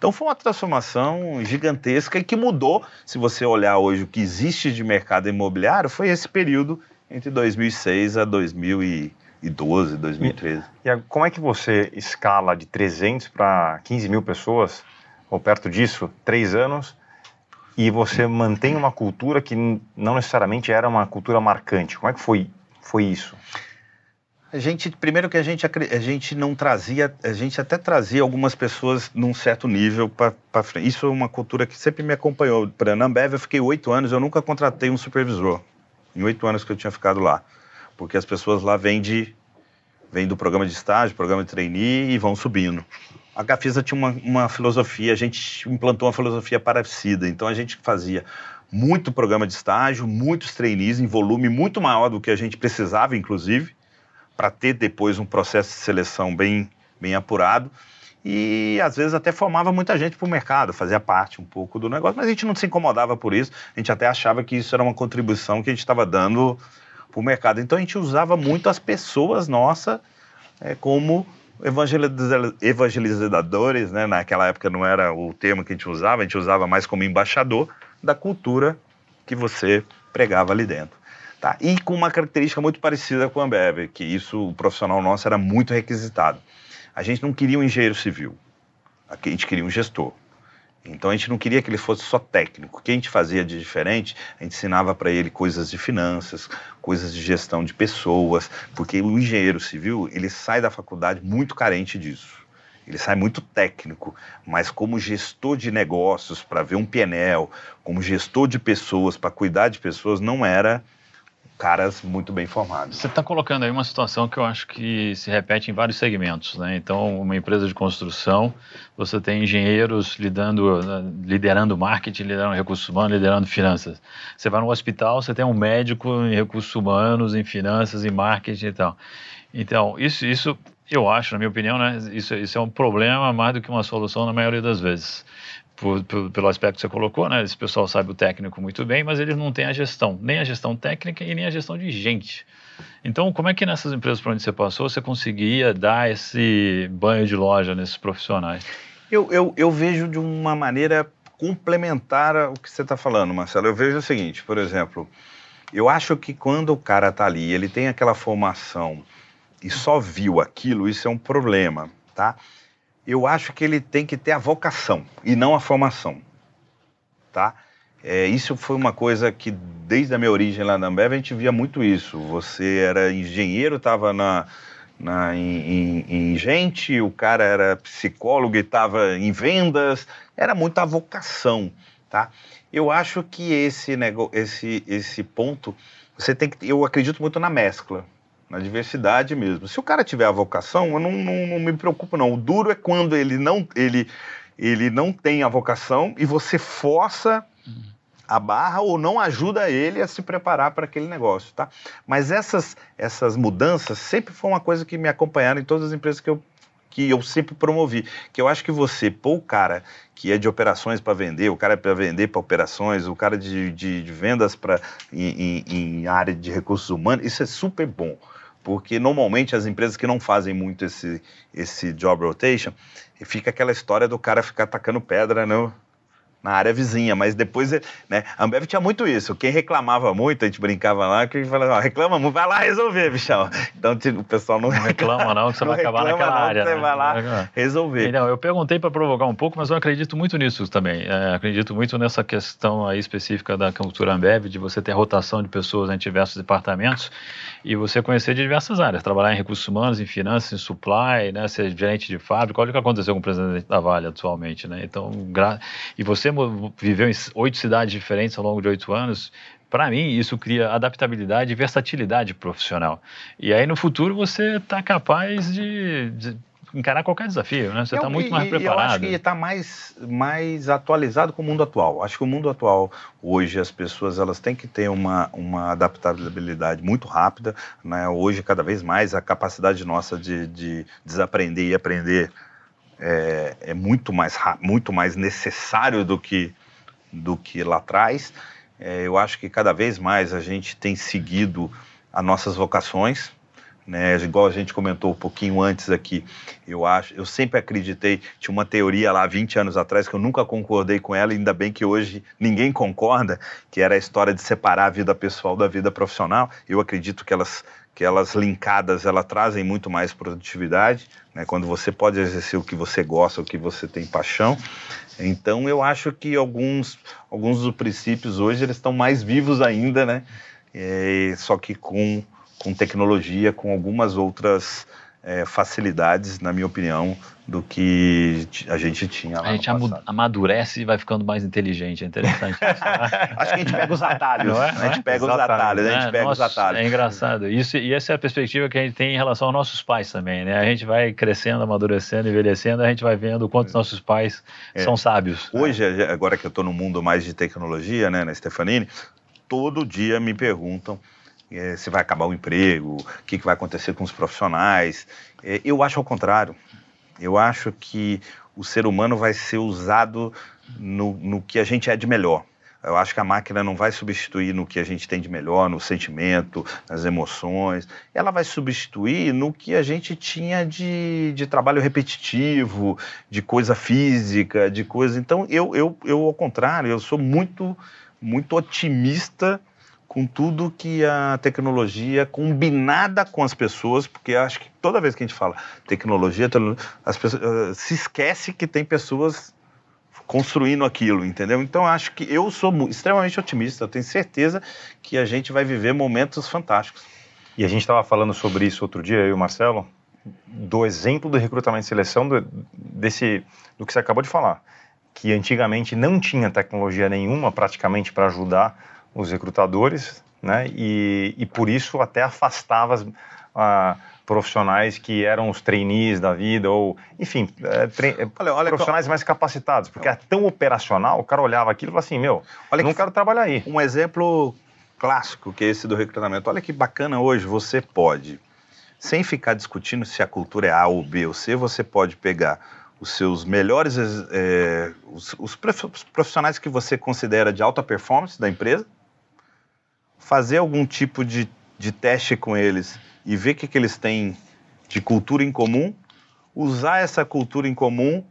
Speaker 4: então foi uma transformação gigantesca e que mudou, se você olhar hoje o que existe de mercado imobiliário, foi esse período entre 2006 a 2012, 2013.
Speaker 2: E, e como é que você escala de 300 para 15 mil pessoas, ou perto disso, três anos, e você mantém uma cultura que não necessariamente era uma cultura marcante? Como é que foi, foi isso?
Speaker 4: A gente, primeiro que a gente, a gente não trazia, a gente até trazia algumas pessoas num certo nível para frente. Isso é uma cultura que sempre me acompanhou. Para a Ambev eu fiquei oito anos, eu nunca contratei um supervisor. Em oito anos que eu tinha ficado lá. Porque as pessoas lá vêm, de, vêm do programa de estágio, programa de trainee e vão subindo. A Gafisa tinha uma, uma filosofia, a gente implantou uma filosofia parecida. Então a gente fazia muito programa de estágio, muitos trainees em volume muito maior do que a gente precisava, inclusive para ter depois um processo de seleção bem, bem apurado. E às vezes até formava muita gente para o mercado, fazia parte um pouco do negócio, mas a gente não se incomodava por isso, a gente até achava que isso era uma contribuição que a gente estava dando para o mercado. Então a gente usava muito as pessoas nossas é, como evangelizadores, né? naquela época não era o termo que a gente usava, a gente usava mais como embaixador da cultura que você pregava ali dentro. Tá? E com uma característica muito parecida com a Ambev, que isso, o profissional nosso era muito requisitado. A gente não queria um engenheiro civil, a gente queria um gestor. Então a gente não queria que ele fosse só técnico. O que a gente fazia de diferente, a gente ensinava para ele coisas de finanças, coisas de gestão de pessoas, porque o engenheiro civil, ele sai da faculdade muito carente disso. Ele sai muito técnico, mas como gestor de negócios, para ver um PNL, como gestor de pessoas, para cuidar de pessoas, não era caras muito bem formados.
Speaker 3: Você está colocando aí uma situação que eu acho que se repete em vários segmentos, né? Então, uma empresa de construção, você tem engenheiros lidando, liderando marketing, liderando recursos humanos, liderando finanças. Você vai no hospital, você tem um médico em recursos humanos, em finanças, em marketing e tal. Então, isso, isso eu acho, na minha opinião, né? Isso, isso é um problema mais do que uma solução na maioria das vezes por, por, pelo aspecto que você colocou, né? Esse pessoal sabe o técnico muito bem, mas eles não têm a gestão, nem a gestão técnica e nem a gestão de gente. Então, como é que nessas empresas por onde você passou, você conseguia dar esse banho de loja nesses profissionais?
Speaker 4: Eu, eu, eu vejo de uma maneira complementar o que você está falando, Marcelo. Eu vejo o seguinte, por exemplo, eu acho que quando o cara está ali, ele tem aquela formação e só viu aquilo, isso é um problema, tá? Eu acho que ele tem que ter a vocação e não a formação, tá? É, isso foi uma coisa que desde a minha origem lá na Ambev a gente via muito isso. Você era engenheiro, estava na na, em, em, em, gente, o cara era psicólogo e estava em vendas, era muita vocação, tá? Eu acho que esse, esse, esse ponto, você tem que, eu acredito muito na mescla, na diversidade mesmo. Se o cara tiver a vocação, eu não, não, não me preocupo não. O duro é quando ele não, ele, ele não tem a vocação e você força a barra ou não ajuda ele a se preparar para aquele negócio, tá? Mas essas, essas mudanças sempre foi uma coisa que me acompanharam em todas as empresas que eu, que eu sempre promovi. Que eu acho que você, pô, o cara que é de operações para vender, o cara é para vender para operações, o cara de, de, de vendas para em, em, em área de recursos humanos, isso é super bom porque normalmente as empresas que não fazem muito esse, esse job rotation, fica aquela história do cara ficar atacando pedra no, na área vizinha, mas depois, né, a Ambev tinha muito isso. Quem reclamava muito, a gente brincava lá, que falava, reclama muito, vai lá resolver, bichão. Então o pessoal não,
Speaker 3: não reclama não, que você vai acabar naquela não, área.
Speaker 4: Você né? vai lá resolver.
Speaker 3: Então, eu perguntei para provocar um pouco, mas eu acredito muito nisso também. É, acredito muito nessa questão aí específica da cultura Ambev, de você ter rotação de pessoas em diversos departamentos e você conhecer de diversas áreas, trabalhar em recursos humanos, em finanças, em supply, né, ser gerente de fábrica. Olha o que aconteceu com o presidente da Vale atualmente, né? Então, gra... e você viveu em oito cidades diferentes ao longo de oito anos, para mim, isso cria adaptabilidade e versatilidade profissional. E aí, no futuro, você está capaz de, de, encarar qualquer desafio, né? Você está muito mais preparado.
Speaker 4: Eu acho que está mais, mais atualizado com o mundo atual. Acho que o mundo atual, hoje, as pessoas elas têm que ter uma, uma adaptabilidade muito rápida. Né? Hoje, cada vez mais, a capacidade nossa de, de desaprender e aprender é, é muito, mais, muito mais necessário do que, do que lá atrás. É, eu acho que cada vez mais a gente tem seguido as nossas vocações, né? Igual a gente comentou um pouquinho antes aqui, eu acho, eu sempre acreditei, tinha uma teoria lá 20 anos atrás que eu nunca concordei com ela, ainda bem que hoje ninguém concorda, que era a história de separar a vida pessoal da vida profissional. Eu acredito que elas que elas linkadas, elas trazem muito mais produtividade, né? quando você pode exercer o que você gosta, o que você tem paixão. Então eu acho que alguns, alguns dos princípios hoje eles estão mais vivos ainda, né? É, só que com, com tecnologia, com algumas outras é, facilidades, na minha opinião, do que a gente tinha lá
Speaker 3: A gente amadurece e vai ficando mais inteligente, é interessante. Isso,
Speaker 4: né? Acho que a gente pega os atalhos. É? A gente pega os atalhos, né? a gente pega Nossa, os atalhos.
Speaker 3: É engraçado. Isso, e essa é a perspectiva que a gente tem em relação aos nossos pais também, né? A gente vai crescendo, amadurecendo, envelhecendo, a gente vai vendo o quanto é. nossos pais é. são sábios.
Speaker 4: Hoje, agora que eu estou no mundo mais de tecnologia, né, na Stefanini, todo dia me perguntam é, se vai acabar o emprego, o que, que vai acontecer com os profissionais. É, eu acho ao contrário. Eu acho que o ser humano vai ser usado no, no que a gente é de melhor. Eu acho que a máquina não vai substituir no que a gente tem de melhor, no sentimento, nas emoções. Ela vai substituir no que a gente tinha de, de trabalho repetitivo, de coisa física, de coisa. Então, eu, eu, eu ao contrário, eu sou muito, muito otimista com tudo que a tecnologia combinada com as pessoas, porque acho que toda vez que a gente fala tecnologia, as pessoas, uh, se esquece que tem pessoas construindo aquilo, entendeu? Então acho que eu sou extremamente otimista, eu tenho certeza que a gente vai viver momentos fantásticos.
Speaker 2: E a gente estava falando sobre isso outro dia, eu e o Marcelo, do exemplo do recrutamento e seleção do, desse do que você acabou de falar, que antigamente não tinha tecnologia nenhuma praticamente para ajudar os recrutadores, né? E, e por isso até afastava as, a, profissionais que eram os trainees da vida, ou, enfim, é, olha, olha, profissionais mais capacitados, porque é tão operacional, o cara olhava aquilo e falava assim, meu, olha não que, quero trabalhar aí.
Speaker 4: Um exemplo clássico, que é esse do recrutamento. Olha que bacana hoje, você pode, sem ficar discutindo se a cultura é A ou B ou C, você pode pegar os seus melhores, é, os, os profissionais que você considera de alta performance da empresa, fazer algum tipo de, de teste com eles e ver o que, que eles têm de cultura em comum, usar essa cultura em comum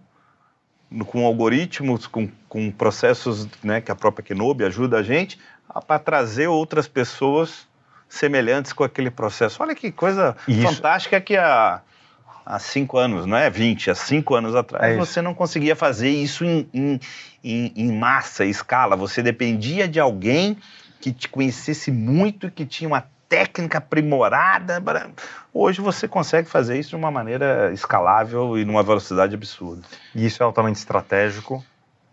Speaker 4: com algoritmos, com, com processos né, que a própria Kenobi ajuda a gente, para trazer outras pessoas semelhantes com aquele processo. Olha que coisa isso. fantástica que há, há cinco anos, não é 20, há cinco anos atrás, é você não conseguia fazer isso em, em, em, em massa, escala. Você dependia de alguém que te conhecesse muito que tinha uma técnica aprimorada. Hoje você consegue fazer isso de uma maneira escalável e numa velocidade absurda.
Speaker 2: E isso é altamente estratégico,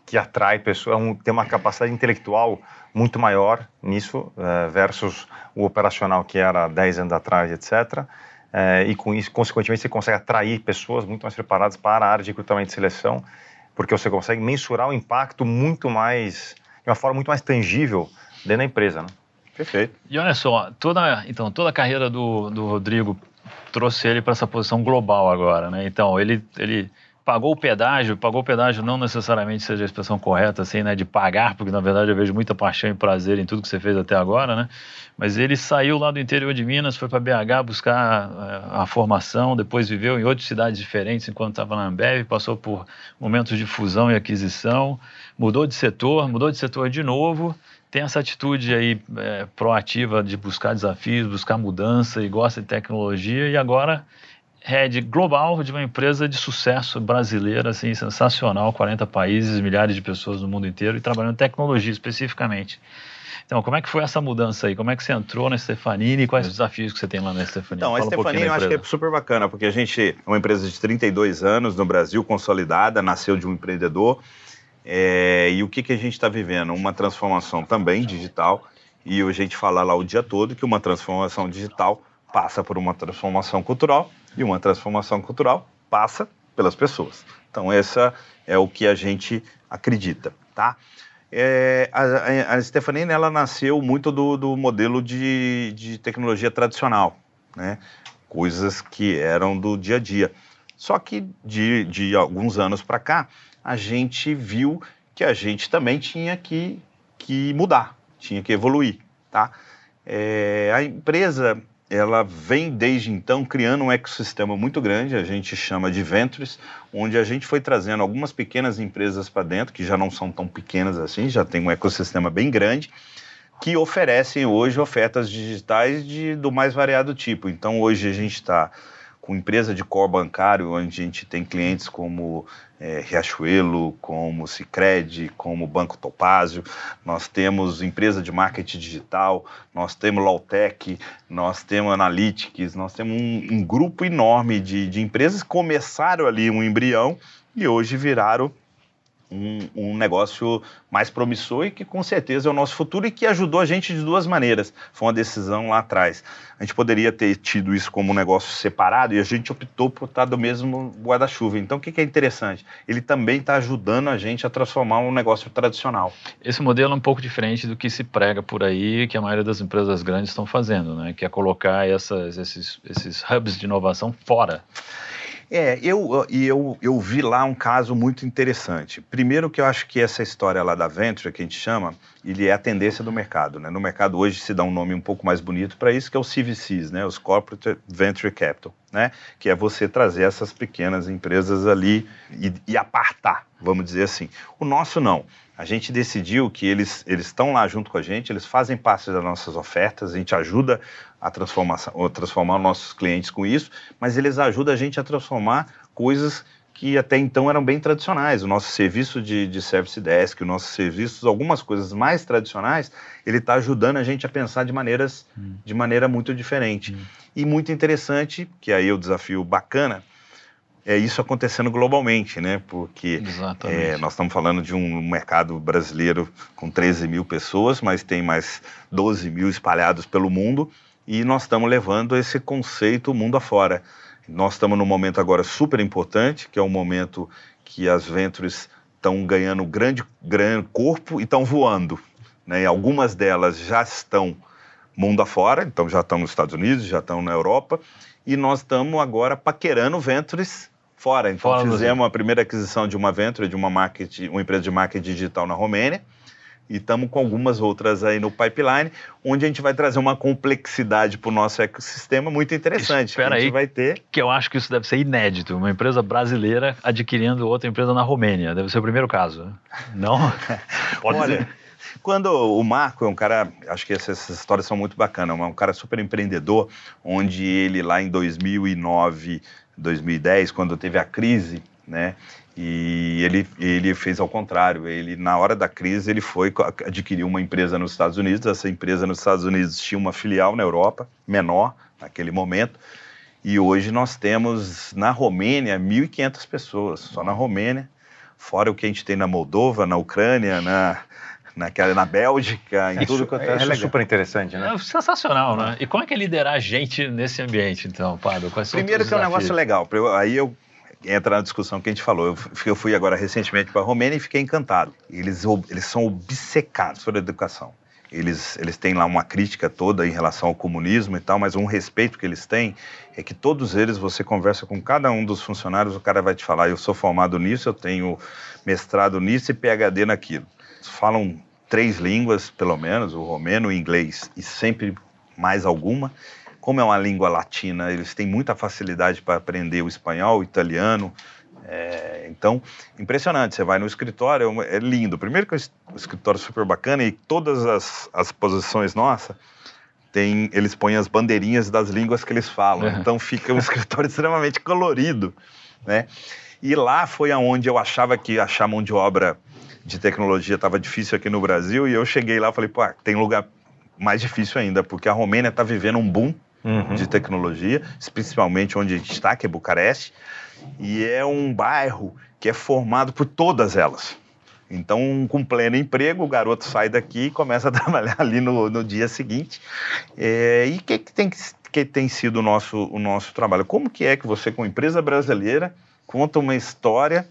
Speaker 2: que atrai pessoas, é tem uma capacidade intelectual muito maior nisso, uh, versus o operacional que era 10 anos atrás, etc. Uh, e com isso, consequentemente, você consegue atrair pessoas muito mais preparadas para a área de recrutamento e seleção, porque você consegue mensurar o impacto muito mais, de uma forma muito mais tangível dentro da empresa, né?
Speaker 4: Perfeito.
Speaker 3: E olha só, toda, então, toda a carreira do, do Rodrigo trouxe ele para essa posição global agora, né? Então, ele, ele pagou o pedágio, pagou o pedágio não necessariamente seja a expressão correta, assim, né, de pagar, porque na verdade eu vejo muita paixão e prazer em tudo que você fez até agora, né? Mas ele saiu lá do interior de Minas, foi para BH buscar a, eh, a, formação, depois viveu em outras cidades diferentes enquanto estava na Ambev, passou por momentos de fusão e aquisição, mudou de setor, mudou de setor de novo, tem essa atitude aí é, proativa de buscar desafios, buscar mudança e gosta de tecnologia e agora head global de uma empresa de sucesso brasileira, assim, sensacional, 40 países, milhares de pessoas no mundo inteiro e trabalhando em tecnologia especificamente. Então, como é que foi essa mudança aí? Como é que você entrou na Stefanini e quais os desafios que você tem lá na Stefanini?
Speaker 4: Então, a Stefanini um eu acho que é super bacana, porque a gente é uma empresa de 32 anos no Brasil, consolidada, nasceu de um empreendedor. É, e o que, que a gente está vivendo? Uma transformação também digital. E a gente fala lá o dia todo que uma transformação digital passa por uma transformação cultural e uma transformação cultural passa pelas pessoas. Então, essa é o que a gente acredita, tá? É, a, a ela nasceu muito do, do modelo de, de tecnologia tradicional, né? Coisas que eram do dia a dia. Só que de, de alguns anos para cá, a gente viu que a gente também tinha que, que mudar, tinha que evoluir, tá? É, a empresa ela vem desde então criando um ecossistema muito grande, a gente chama de Ventures, onde a gente foi trazendo algumas pequenas empresas para dentro, que já não são tão pequenas assim, já tem um ecossistema bem grande, que oferecem hoje ofertas digitais de, do mais variado tipo. Então hoje a gente está com empresa de core bancário, onde a gente tem clientes como é, Riachuelo, como Cicred, como Banco Topázio, nós temos empresa de marketing digital, nós temos Lawtech, nós temos Analytics, nós temos um, um grupo enorme de, de empresas que começaram ali um embrião e hoje viraram um, um, negócio mais promissor e que com certeza é o nosso futuro e que ajudou a gente de duas maneiras. Foi uma decisão lá atrás. A gente poderia ter tido isso como um negócio separado e a gente optou por estar do mesmo guarda-chuva. Então, o que, que é interessante? Ele também está ajudando a gente a transformar um negócio tradicional.
Speaker 3: Esse modelo é um pouco diferente do que se prega por aí, que a maioria das empresas grandes estão fazendo, né? que é colocar essas, esses, esses hubs de inovação fora.
Speaker 4: É, eu, eu, eu vi lá um caso muito interessante. Primeiro que eu acho que essa história lá da Venture, que a gente chama, ele é a tendência do mercado. Né? No mercado hoje se dá um nome um pouco mais bonito para isso, que é o CVCs, né? os Corporate Venture Capital, né? que é você trazer essas pequenas empresas ali e, e apartar, vamos dizer assim. O nosso não. A gente decidiu que eles eles estão lá junto com a gente, eles fazem parte das nossas ofertas, a gente ajuda a transformação, a transformar nossos clientes com isso, mas eles ajudam a gente a transformar coisas que até então eram bem tradicionais. O nosso serviço de, de service desk, o nosso serviço, algumas coisas mais tradicionais, ele está ajudando a gente a pensar de maneiras hum. de maneira muito diferente. Hum. E muito interessante, que aí é o desafio bacana, é isso acontecendo globalmente, né? Porque é, nós estamos falando de um mercado brasileiro com 13 mil pessoas, mas tem mais 12 mil espalhados pelo mundo e nós estamos levando esse conceito mundo afora. Nós estamos num momento agora super importante, que é o um momento que as ventures estão ganhando grande, grande corpo e estão voando. Né? E algumas delas já estão mundo afora, então já estão nos Estados Unidos, já estão na Europa, e nós estamos agora paquerando ventures fora. Então fora fizemos a primeira aquisição de uma venture, de uma, market, uma empresa de marketing digital na Romênia, e estamos com algumas outras aí no pipeline, onde a gente vai trazer uma complexidade para o nosso ecossistema muito interessante.
Speaker 3: Espera aí, vai ter. Que eu acho que isso deve ser inédito, uma empresa brasileira adquirindo outra empresa na Romênia. Deve ser o primeiro caso. Não?
Speaker 4: Pode Olha, ser. Quando o Marco é um cara, acho que essas, essas histórias são muito bacanas, é um cara super empreendedor, onde ele lá em 2009, 2010, quando teve a crise né? E ele, ele fez ao contrário. Ele, na hora da crise, ele foi adquirir uma empresa nos Estados Unidos. Essa empresa nos Estados Unidos tinha uma filial na Europa, menor naquele momento. E hoje nós temos na Romênia 1.500 pessoas, só na Romênia. Fora o que a gente tem na Moldova, na Ucrânia, na, naquela, na Bélgica, em é, tudo quanto
Speaker 2: é, é super interessante, né?
Speaker 3: É sensacional, né? E como é que é liderar gente nesse ambiente, então, Pado?
Speaker 4: Primeiro que é um negócio legal. Aí eu entra na discussão que a gente falou. Eu, eu fui agora recentemente para a Romênia e fiquei encantado. Eles, eles são obcecados por educação. Eles, eles têm lá uma crítica toda em relação ao comunismo e tal, mas um respeito que eles têm é que todos eles, você conversa com cada um dos funcionários, o cara vai te falar: eu sou formado nisso, eu tenho mestrado nisso e PhD naquilo. Falam três línguas, pelo menos, o romeno, o inglês e sempre mais alguma. Como é uma língua latina, eles têm muita facilidade para aprender o espanhol, o italiano. É, então, impressionante. Você vai no escritório, é, é lindo. Primeiro que é um escritório super bacana e todas as, as posições nossas tem, eles põem as bandeirinhas das línguas que eles falam. Uhum. Então fica um escritório extremamente colorido, né? E lá foi aonde eu achava que achar mão de obra de tecnologia estava difícil aqui no Brasil e eu cheguei lá e falei, pô, tem lugar mais difícil ainda, porque a Romênia está vivendo um boom uhum. de tecnologia, principalmente onde a gente está, que é Bucareste, e é um bairro que é formado por todas elas. Então, com pleno emprego, o garoto sai daqui e começa a trabalhar ali no, no dia seguinte. É, e o que, que, tem, que tem sido o nosso, o nosso trabalho? Como que é que você, com empresa brasileira, conta uma história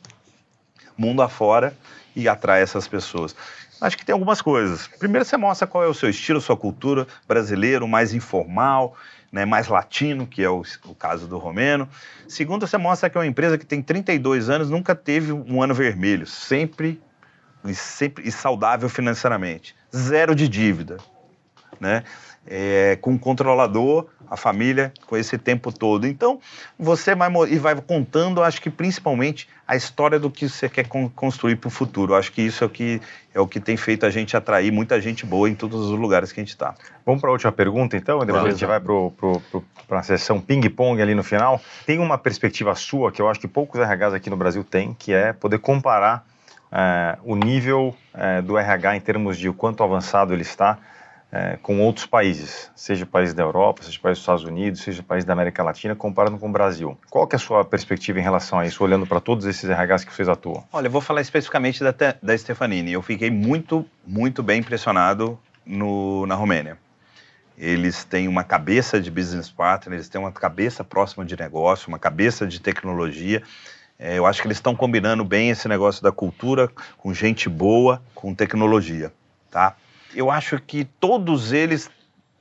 Speaker 4: mundo afora e atrai essas pessoas? Acho que tem algumas coisas. Primeiro, você mostra qual é o seu estilo, sua cultura brasileiro, mais informal, né, mais latino, que é o, o, caso do Romeno. Segundo, você mostra que é uma empresa que tem 32 anos, nunca teve um ano vermelho, sempre e, sempre, e saudável financeiramente. Zero de dívida. Né? É, com o controlador, a família, com esse tempo todo. Então, você vai, e vai contando, acho que principalmente, a história do que você quer construir para o futuro. Acho que isso é o que, é o que tem feito a gente atrair muita gente boa em todos os lugares que a gente está.
Speaker 2: Vamos para a última pergunta, então, depois Vamos. a gente vai para a sessão ping-pong ali no final. Tem uma perspectiva sua que eu acho que poucos RHs aqui no Brasil têm, que é poder comparar é, o nível é, do RH em termos de o quanto avançado ele está é, com outros países, seja países da Europa, seja países dos Estados Unidos, seja países da América Latina, comparando com o Brasil. Qual que é a sua perspectiva em relação a isso, olhando para todos esses RHs que vocês atuam?
Speaker 4: Olha, eu vou falar especificamente da, da Stefanini. Eu fiquei muito, muito bem impressionado no, na Romênia. Eles têm uma cabeça de business partner, eles têm uma cabeça próxima de negócio, uma cabeça de tecnologia. É, eu acho que eles estão combinando bem esse negócio da cultura com gente boa, com tecnologia, tá? Eu acho que todos eles,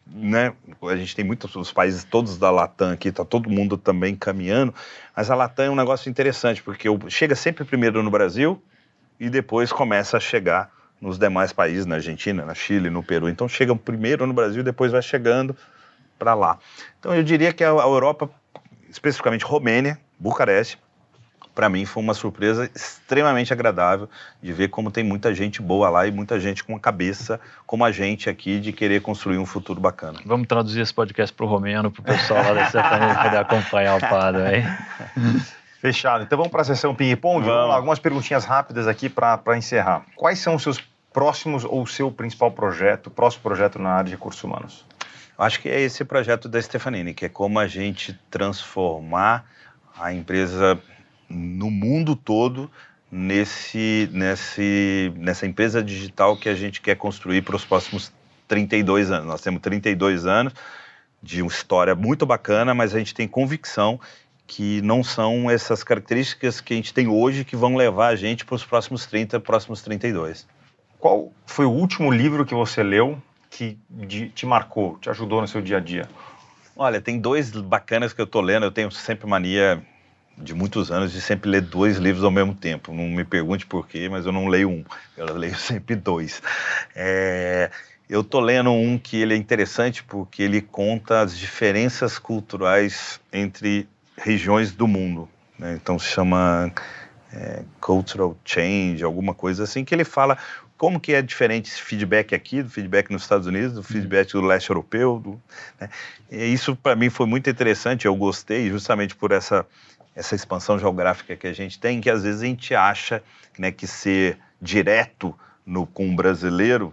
Speaker 4: né, a gente tem muitos os países todos da Latam aqui, tá todo mundo também caminhando, mas a Latam é um negócio interessante, porque chega sempre primeiro no Brasil e depois começa a chegar nos demais países, na Argentina, na Chile, no Peru. Então chega primeiro no Brasil e depois vai chegando para lá. Então eu diria que a Europa, especificamente Romênia, Bucareste, para mim foi uma surpresa extremamente agradável de ver como tem muita gente boa lá e muita gente com a cabeça como a gente aqui de querer construir um futuro bacana.
Speaker 3: Vamos traduzir esse podcast para o romeno, para o pessoal lá da Sertaneja poder acompanhar o Pado aí.
Speaker 2: Fechado. Então vamos para a sessão ping-pong. Vamos lá, algumas perguntinhas rápidas aqui para encerrar. Quais são os seus próximos ou o seu principal projeto, próximo projeto na área de recursos humanos?
Speaker 4: Acho que é esse projeto da Stefanini, que é como a gente transformar a empresa no mundo todo nesse, nesse, nessa empresa digital que a gente quer construir para os próximos 32 anos. Nós temos 32 anos de uma história muito bacana, mas a gente tem convicção que não são essas características que a gente tem hoje que vão levar a gente para os próximos 30, próximos 32.
Speaker 2: Qual foi o último livro que você leu que te marcou, te ajudou no seu dia a dia?
Speaker 4: Olha, tem dois bacanas que eu estou lendo. Eu tenho sempre mania de muitos anos de sempre ler dois livros ao mesmo tempo. Não me pergunte por quê, mas eu não leio um, eu leio sempre dois. É, eu tô lendo um que ele é interessante porque ele conta as diferenças culturais entre regiões do mundo. Né? Então se chama é, Cultural Change, alguma coisa assim, que ele fala como que é diferente esse feedback aqui, do feedback nos Estados Unidos, do feedback do leste europeu. Do, né? isso para mim foi muito interessante, eu gostei justamente por essa essa expansão geográfica que a gente tem, que às vezes a gente acha né, que ser direto no, com o brasileiro,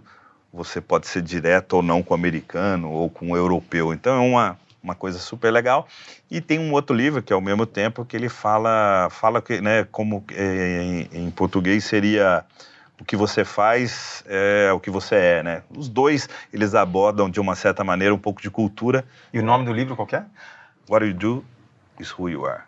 Speaker 4: você pode ser direto ou não com o americano ou com o europeu. Então é uma, uma coisa super legal. E tem um outro livro que ao mesmo tempo que ele fala, fala que, né, como é, em, em, português seria o que você faz é o que você é, né? Os dois eles abordam de uma certa maneira um pouco de cultura.
Speaker 2: E o nome do livro qual é?
Speaker 4: What you do is who you are.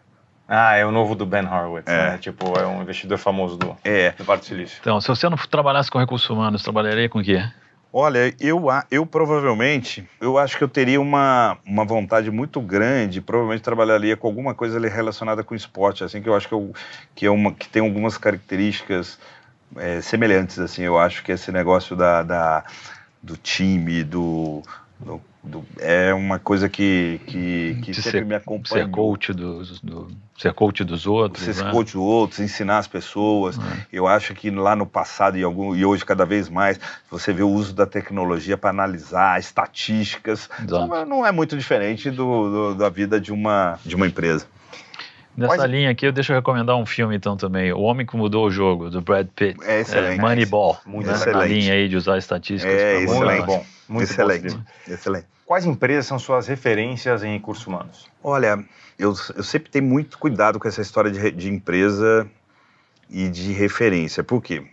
Speaker 2: Ah, é o novo do Ben Horowitz, é. né? Tipo, é um investidor famoso do,
Speaker 4: é.
Speaker 2: do Vale do Silício.
Speaker 3: Então, se você não trabalhasse com recursos humanos, trabalharia com o quê?
Speaker 4: Olha, eu, eu provavelmente, eu acho que eu teria uma, uma vontade muito grande, provavelmente trabalharia com alguma coisa relacionada com esporte, assim, que eu acho que, eu, que, é uma, que tem algumas características é, semelhantes, assim, eu acho que esse negócio da, da do time, do, do do, é uma coisa que, que, que sempre
Speaker 3: ser,
Speaker 4: me acompanha.
Speaker 3: Ser coach dos, do, ser coach dos outros.
Speaker 4: Ser
Speaker 3: né?
Speaker 4: coach dos outros, ensinar as pessoas. É. Eu acho que lá no passado e, algum, e hoje cada vez mais, você vê o uso da tecnologia para analisar estatísticas. Não, não, é muito diferente do, do, da vida de uma, de uma empresa.
Speaker 3: Nessa Mas... linha aqui, eu deixo eu recomendar um filme então também, O Homem que Mudou o Jogo, do Brad Pitt.
Speaker 4: É excelente.
Speaker 3: É, Moneyball.
Speaker 4: Muito
Speaker 3: né?
Speaker 4: excelente.
Speaker 3: Na linha aí de usar estatísticas.
Speaker 4: É excelente.
Speaker 2: Bom.
Speaker 4: Muito excelente. Bom excelente.
Speaker 2: Quais empresas são suas referências em recursos humanos?
Speaker 4: Olha, eu, eu sempre tenho muito cuidado com essa história de, de empresa e de referência. Por quê?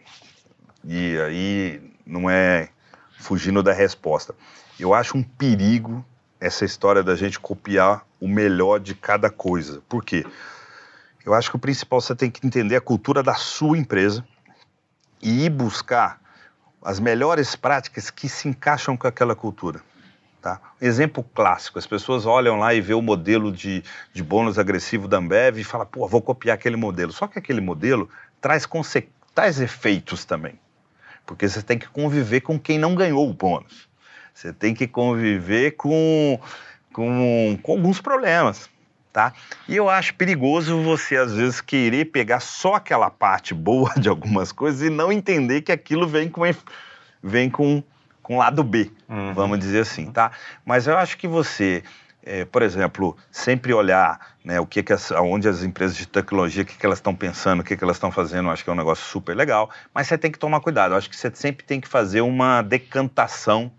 Speaker 4: E aí não é fugindo da resposta. Eu acho um perigo essa história da gente copiar o melhor de cada coisa. Por quê? Eu acho que o principal você tem que entender a cultura da sua empresa e ir buscar as melhores práticas que se encaixam com aquela cultura. Tá? Exemplo clássico, as pessoas olham lá e vê o modelo de, de bônus agressivo da Ambev e falam, pô, vou copiar aquele modelo. Só que aquele modelo traz, traz efeitos também, porque você tem que conviver com quem não ganhou o bônus. Você tem que conviver com, com, com alguns problemas. Tá? E eu acho perigoso você, às vezes, querer pegar só aquela parte boa de algumas coisas e não entender que aquilo vem com, vem com com lado B, uhum. vamos dizer assim, tá? Mas eu acho que você, é, por exemplo, sempre olhar né, o que, que as, onde as empresas de tecnologia, o que, que elas estão pensando, o que, que elas estão fazendo, eu acho que é um negócio super legal, mas você tem que tomar cuidado, eu acho que você sempre tem que fazer uma decantação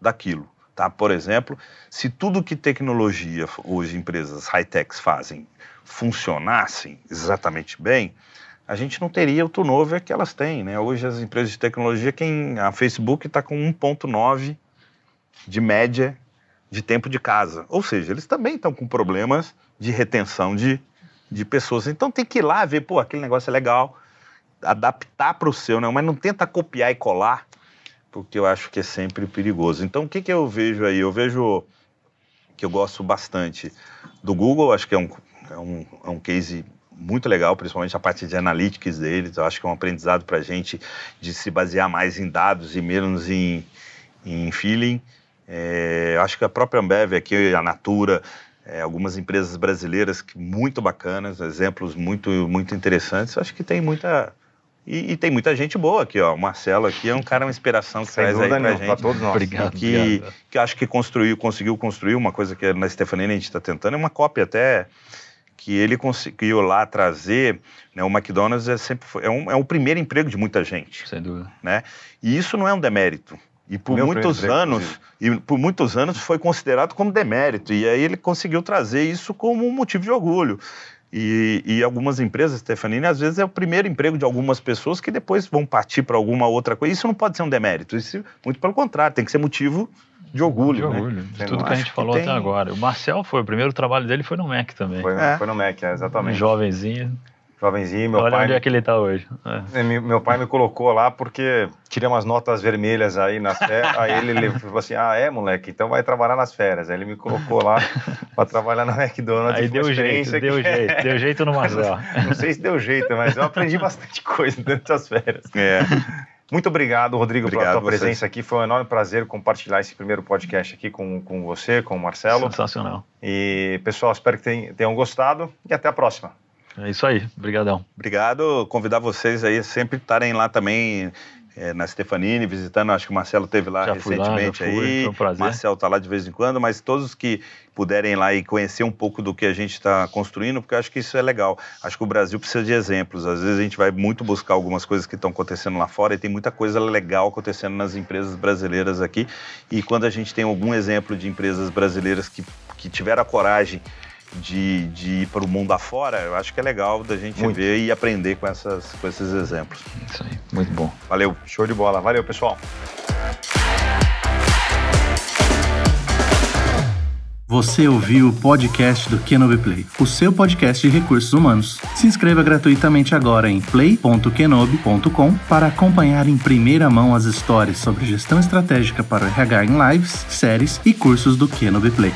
Speaker 4: daquilo. Tá? Por exemplo, se tudo que tecnologia hoje empresas high-techs fazem funcionassem exatamente bem, a gente não teria o turnover que elas têm. Né? Hoje as empresas de tecnologia, quem, a Facebook está com 1,9 de média de tempo de casa. Ou seja, eles também estão com problemas de retenção de, de pessoas. Então tem que ir lá ver, pô, aquele negócio é legal, adaptar para o seu, né? mas não tenta copiar e colar, porque eu acho que é sempre perigoso. Então o que, que eu vejo aí? Eu vejo que eu gosto bastante do Google, acho que é um, é um, é um case muito legal, principalmente a parte de analytics deles. Eu acho que é um aprendizado para a gente de se basear mais em dados e menos em, em feeling. É, acho que a própria Ambev aqui, a Natura, é, algumas empresas brasileiras que muito bacanas, exemplos muito muito interessantes. Acho que tem muita e, e, tem muita gente boa aqui, ó. O Marcelo aqui é um cara, uma inspiração que Sem traz aí pra gente. Pra
Speaker 2: todos nós.
Speaker 3: Obrigado,
Speaker 4: que,
Speaker 3: obrigado.
Speaker 4: que acho que construiu, conseguiu construir uma coisa que na Stefanini a gente está tentando, é uma cópia até que ele conseguiu lá trazer, né, o McDonald's é sempre foi, é, um, é o primeiro emprego de muita gente.
Speaker 3: Sem dúvida.
Speaker 4: Né? E isso não é um demérito. E por Meu muitos anos, e por muitos anos foi considerado como demérito. E aí ele conseguiu trazer isso como um motivo de orgulho. E, e, algumas empresas, Stefanini, às vezes é o primeiro emprego de algumas pessoas que depois vão partir para alguma outra coisa. Isso não pode ser um demérito. Isso, muito pelo contrário, tem que ser motivo de orgulho. De
Speaker 3: né? orgulho,
Speaker 4: né?
Speaker 3: de tudo que a gente falou tem... até agora. O Marcel foi, o primeiro trabalho dele foi no MEC também.
Speaker 2: Foi, é. foi no MEC, é, exatamente.
Speaker 3: Um jovenzinho.
Speaker 2: Jovenzinho, meu
Speaker 3: Olha
Speaker 2: pai.
Speaker 3: onde é que ele está hoje.
Speaker 2: É. Meu pai me colocou lá porque tirei umas notas vermelhas aí nas férias. aí ele falou assim: Ah, é, moleque, então vai trabalhar nas férias. Aí ele me colocou lá para trabalhar na McDonald's.
Speaker 3: Aí deu jeito, que... deu jeito, deu jeito no Marcel.
Speaker 2: Não sei se deu jeito, mas eu aprendi bastante coisa durante as férias.
Speaker 4: É.
Speaker 2: Muito obrigado, Rodrigo, obrigado pela tua presença aqui. Foi um enorme prazer compartilhar esse primeiro podcast aqui com, com você, com o Marcelo.
Speaker 3: Sensacional.
Speaker 2: E, pessoal, espero que tenham gostado e até a próxima.
Speaker 3: É isso aí, obrigadão.
Speaker 4: Obrigado, convidar vocês aí sempre estarem lá também é, na Stefanini, visitando, acho que o Marcelo teve lá
Speaker 3: Já
Speaker 4: recentemente
Speaker 3: lá, fui,
Speaker 4: aí.
Speaker 3: foi um prazer.
Speaker 4: Marcelo tá lá de vez em quando, mas todos que puderem ir lá e conhecer um pouco do que a gente está construindo, porque eu acho que isso é legal. Acho que o Brasil precisa de exemplos. Às vezes a gente vai muito buscar algumas coisas que estão acontecendo lá fora e tem muita coisa legal acontecendo nas empresas brasileiras aqui. E quando a gente tem algum exemplo de empresas brasileiras que, que tiveram a coragem de, de ir para o mundo afora, eu acho que é legal da gente
Speaker 2: Muito.
Speaker 4: ver e aprender com, essas, com esses exemplos.
Speaker 3: Isso aí, muito bom.
Speaker 4: Valeu.
Speaker 2: Show de bola. Valeu, pessoal.
Speaker 1: Você ouviu o podcast do Kenobi Play, o seu podcast de recursos humanos. Se inscreva gratuitamente agora em play.kenobi.com para acompanhar em primeira mão as histórias sobre gestão estratégica para o RH em lives, séries e cursos do Kenobi Play.